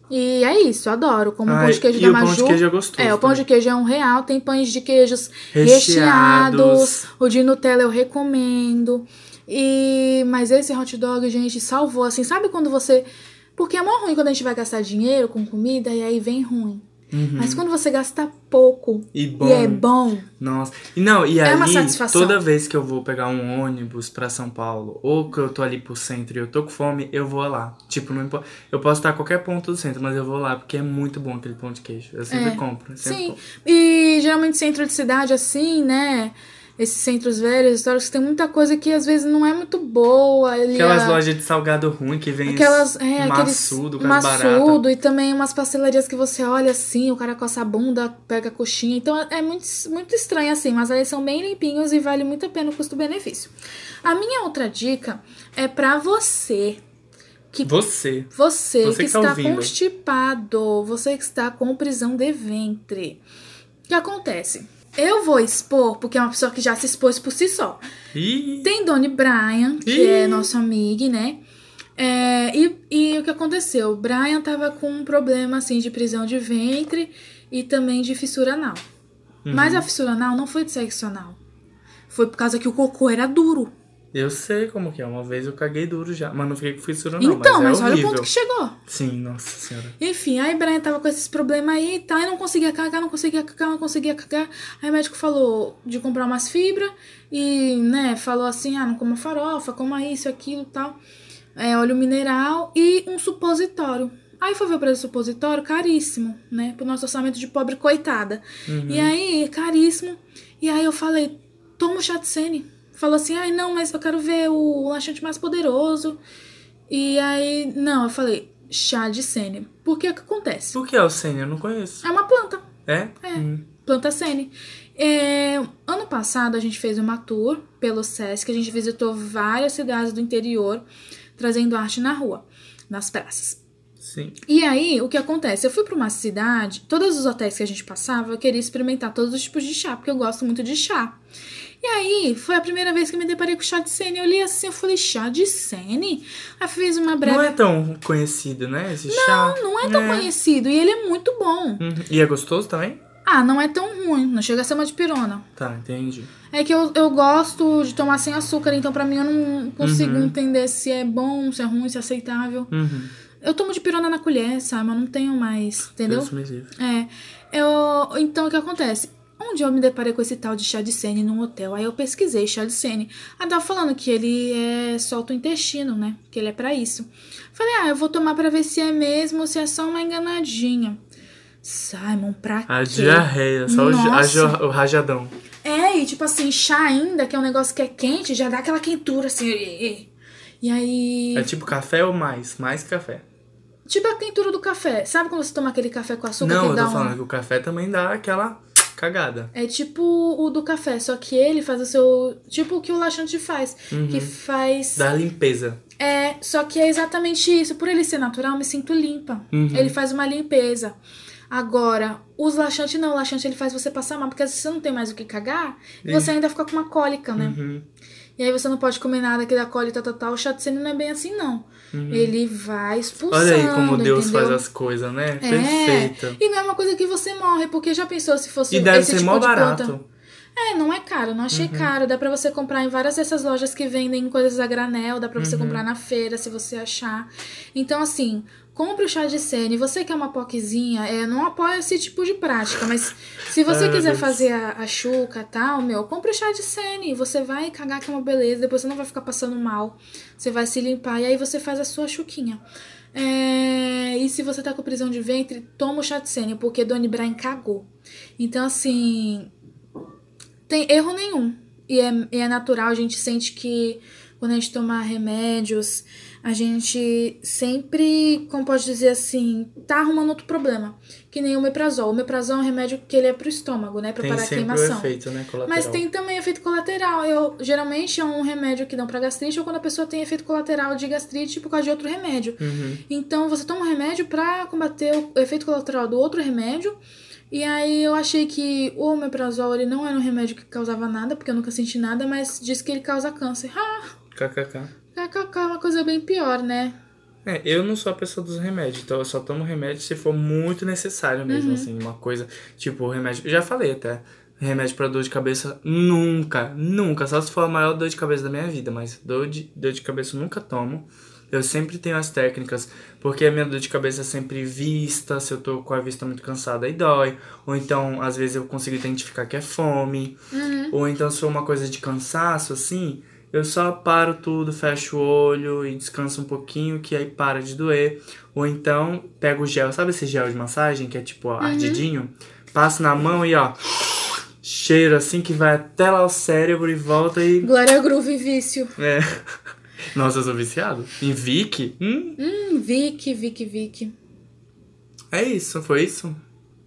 Speaker 1: E é isso, adoro. Como o pão de queijo da
Speaker 2: o pão
Speaker 1: Maju.
Speaker 2: de queijo é gostoso
Speaker 1: É, o pão
Speaker 2: também.
Speaker 1: de queijo é um real. Tem pães de queijos
Speaker 2: Recheados.
Speaker 1: recheados. O de Nutella eu recomendo. E mas esse hot dog, gente, salvou assim. Sabe quando você porque é mó ruim quando a gente vai gastar dinheiro com comida e aí vem ruim. Mas quando você gasta pouco
Speaker 2: Uhum. E bom.
Speaker 1: e é bom,
Speaker 2: Nossa. E não, e
Speaker 1: É
Speaker 2: aí,
Speaker 1: uma satisfação.
Speaker 2: toda vez que eu vou pegar um ônibus pra São Paulo, ou que eu tô ali pro centro e eu tô com fome, eu vou lá. Tipo, não importa. Eu posso estar a qualquer ponto do centro, mas eu vou lá, porque é muito bom aquele pão de queijo. Eu sempre
Speaker 1: É.
Speaker 2: compro. Sempre
Speaker 1: Sim,
Speaker 2: compro.
Speaker 1: e geralmente centro de cidade assim, né? Esses centros velhos, históricos, tem muita coisa que às vezes não é muito boa.
Speaker 2: Aquelas
Speaker 1: a-
Speaker 2: lojas de salgado ruim que vem
Speaker 1: Aquelas, é,
Speaker 2: maçudo,
Speaker 1: maçudo e também umas pastelarias que você olha assim, o cara coça a bunda, pega a coxinha. Então é muito, muito estranho assim, mas eles são bem limpinhos e vale muito a pena o custo-benefício. A minha outra dica é pra você que
Speaker 2: Você.
Speaker 1: você,
Speaker 2: Você
Speaker 1: que,
Speaker 2: que tá
Speaker 1: está
Speaker 2: ouvindo.
Speaker 1: constipado, você que está com prisão de ventre. O que acontece? Eu vou expor, porque é uma pessoa que já se expôs por si só.
Speaker 2: Ih,
Speaker 1: Tem Doni Brian, que
Speaker 2: Ih.
Speaker 1: é nosso amigo, né? É, e, e o que aconteceu? O Brian tava com um problema, assim, de prisão de ventre e também de fissura anal.
Speaker 2: Uhum.
Speaker 1: Mas a fissura anal não foi de sexo anal. Foi por causa que o cocô era duro.
Speaker 2: Eu sei como que é. Uma vez eu caguei duro já. Mas não fiquei com fissura, não.
Speaker 1: então,
Speaker 2: mas,
Speaker 1: mas,
Speaker 2: é
Speaker 1: olha o ponto que chegou.
Speaker 2: Sim, nossa senhora.
Speaker 1: Enfim, aí Brian tava com esses problemas aí e tal, e não conseguia cagar, não conseguia cagar, não conseguia cagar. Aí o médico falou de comprar umas fibras e, né, falou assim, ah, não coma farofa, coma isso, aquilo e tal. É, óleo mineral e um supositório. Aí foi ver o preço do supositório, caríssimo, né, pro nosso orçamento de pobre coitada. E aí, caríssimo. E aí eu falei, toma o chá de Sene. Falou assim, ai não, mas eu quero ver o laxante mais poderoso. E aí, não, eu falei, chá de sene. Porque o que acontece?
Speaker 2: O que é o Senna? Eu não conheço.
Speaker 1: É uma planta,
Speaker 2: É?
Speaker 1: É.
Speaker 2: Hum.
Speaker 1: planta sene. É, ano passado a gente fez uma tour pelo Sesc, a gente visitou várias cidades do interior, trazendo arte na rua, nas praças.
Speaker 2: Sim.
Speaker 1: E aí, o que acontece? Eu fui pra uma cidade, todos os hotéis que a gente passava, eu queria experimentar todos os tipos de chá, porque eu gosto muito de chá. E aí, foi a primeira vez que eu me deparei com chá de sene. Eu olhei assim, eu falei, chá de sene? Aí fiz uma breve
Speaker 2: Não é tão conhecido, né? Esse chá.
Speaker 1: Não é tão conhecido e ele é muito bom.
Speaker 2: Uhum. E é gostoso também?
Speaker 1: Ah, não é tão ruim, não chega a ser uma de pirona.
Speaker 2: Tá, entendi.
Speaker 1: É que eu, eu gosto de tomar sem açúcar, então pra mim eu não consigo entender se é bom, se é ruim, se é aceitável.
Speaker 2: Uhum.
Speaker 1: Eu tomo de pirona na colher, sabe? Eu não tenho mais, entendeu?
Speaker 2: Deus me livre.
Speaker 1: É. Eu, então o que acontece? Um dia eu me deparei com esse tal de chá de sene num hotel. Aí eu pesquisei chá de sene. Aí tava falando que ele é solta o intestino, né? Que ele é pra isso. Falei, ah, eu vou tomar pra ver se é mesmo ou se é só uma enganadinha. Simon, pra
Speaker 2: A
Speaker 1: quê?
Speaker 2: diarreia, só o, a
Speaker 1: Nossa.
Speaker 2: o rajadão.
Speaker 1: É, e tipo assim, chá ainda, que é um negócio que é quente, já dá aquela quentura assim. e- e- aí.
Speaker 2: É tipo café ou mais? Mais café.
Speaker 1: Tipo a quentura do café. Sabe quando você toma aquele café com açúcar
Speaker 2: não,
Speaker 1: que
Speaker 2: eu
Speaker 1: dá
Speaker 2: tô
Speaker 1: um.
Speaker 2: falando que o café também dá aquela cagada.
Speaker 1: É tipo o do café, só que ele faz o seu. Tipo o que o laxante faz. Que faz.
Speaker 2: Dá limpeza.
Speaker 1: É, só que é exatamente isso. Por ele ser natural, eu me sinto limpa.
Speaker 2: Uhum.
Speaker 1: Ele faz uma limpeza. Agora, os laxantes não. O laxante ele faz você passar mal, porque às vezes você não tem mais o que cagar e você ainda fica com uma cólica, né?
Speaker 2: Uhum.
Speaker 1: E aí você não pode comer nada que dá cólica, tal, tal, tal. O chá de sene não é bem assim, não. Ele vai expulsando,
Speaker 2: Uhum. Olha aí como Deus
Speaker 1: entendeu?
Speaker 2: faz as coisas, né?
Speaker 1: É.
Speaker 2: Perfeita.
Speaker 1: E não é uma coisa que você morre, porque já pensou se fosse
Speaker 2: E deve
Speaker 1: esse
Speaker 2: ser
Speaker 1: tipo
Speaker 2: mó
Speaker 1: de
Speaker 2: barato.
Speaker 1: planta? É, não é caro, não
Speaker 2: Uhum.
Speaker 1: achei caro. Dá pra você comprar em várias dessas lojas que vendem coisas a granel, dá pra
Speaker 2: Uhum.
Speaker 1: você comprar na feira se você achar. Então, assim, compre o chá de sene. Você que é uma poquezinha, é, não apoia esse tipo de prática, mas se você
Speaker 2: Ai,
Speaker 1: quiser
Speaker 2: Deus.
Speaker 1: fazer a, a chuca e tal, meu, compre o chá de sene. Você vai cagar que é uma beleza, depois você não vai ficar passando mal. Você vai se limpar e aí você faz a sua chuquinha. É, e se você tá com prisão de ventre, toma o chá de sene, porque Doni Brian cagou. Então, assim, tem erro nenhum. E é, e é natural, a gente sente que quando a gente toma remédios, a gente sempre, como pode dizer assim, tá arrumando outro problema. Que nem o meprazol. O meprazol é um remédio que ele é pro estômago, né? Pra
Speaker 2: Tem
Speaker 1: parar a
Speaker 2: sempre o
Speaker 1: queimação.
Speaker 2: efeito, né? Colateral.
Speaker 1: Mas tem também efeito colateral. Eu, geralmente é um remédio que dão pra gastrite ou quando a pessoa tem efeito colateral de gastrite por causa de outro remédio.
Speaker 2: Uhum.
Speaker 1: Então você toma um remédio pra combater o efeito colateral do outro remédio. E aí eu achei que o omeprazol ele não era um remédio que causava nada, porque eu nunca senti nada, mas diz que ele causa câncer. Ah,
Speaker 2: KKK.
Speaker 1: kkk, é uma coisa bem pior, né?
Speaker 2: É, eu não sou a pessoa dos remédios, então eu só tomo remédio se for muito necessário
Speaker 1: Uhum.
Speaker 2: mesmo, assim, uma coisa, tipo, remédio, já falei até, remédio pra dor de cabeça, nunca, nunca, só se for a maior dor de cabeça da minha vida, mas dor de, dor de cabeça eu nunca tomo. Eu sempre tenho as técnicas, porque a minha dor de cabeça é sempre vista, se eu tô com a vista muito cansada aí dói, ou então às vezes eu consigo identificar que é fome, ou então se for uma coisa de cansaço assim, eu só paro tudo, fecho o olho e descanso um pouquinho, que aí para de doer. Ou então pego o gel, sabe esse gel de massagem que é tipo ó, ardidinho? Passo na mão e ó, cheiro assim que vai até lá o cérebro e volta e.
Speaker 1: Glória Groove Vício.
Speaker 2: É. Nossa, eu sou viciado. Em Vic? Hum,
Speaker 1: Hum, Vicky, Vicky, Vicky.
Speaker 2: é isso, foi isso?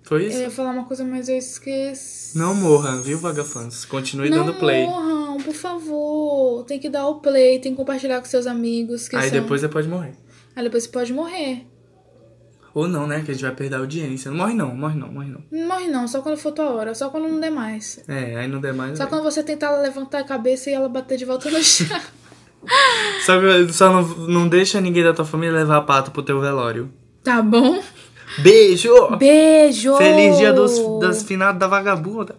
Speaker 2: Foi isso?
Speaker 1: Eu ia falar uma coisa, mas eu esqueci.
Speaker 2: Não morra, viu, Vagafãs? Continue
Speaker 1: Não
Speaker 2: dando play.
Speaker 1: morram, por favor. Tem que dar o play, tem que compartilhar com seus amigos.
Speaker 2: Aí
Speaker 1: são...
Speaker 2: depois você pode morrer.
Speaker 1: Aí depois você pode morrer.
Speaker 2: Ou não, né? Que a gente vai perder a audiência. Não morre não, morre não, morre não.
Speaker 1: Não morre não, só quando for tua hora, só quando não der mais.
Speaker 2: É, aí não der mais.
Speaker 1: Só
Speaker 2: vai.
Speaker 1: quando você tentar levantar a cabeça e ela bater de volta no chão.
Speaker 2: Só, só não, não deixa ninguém da tua família levar a pata pro teu velório.
Speaker 1: Tá bom?
Speaker 2: Beijo!
Speaker 1: Beijo!
Speaker 2: Feliz dia dos, das finadas da vagabunda.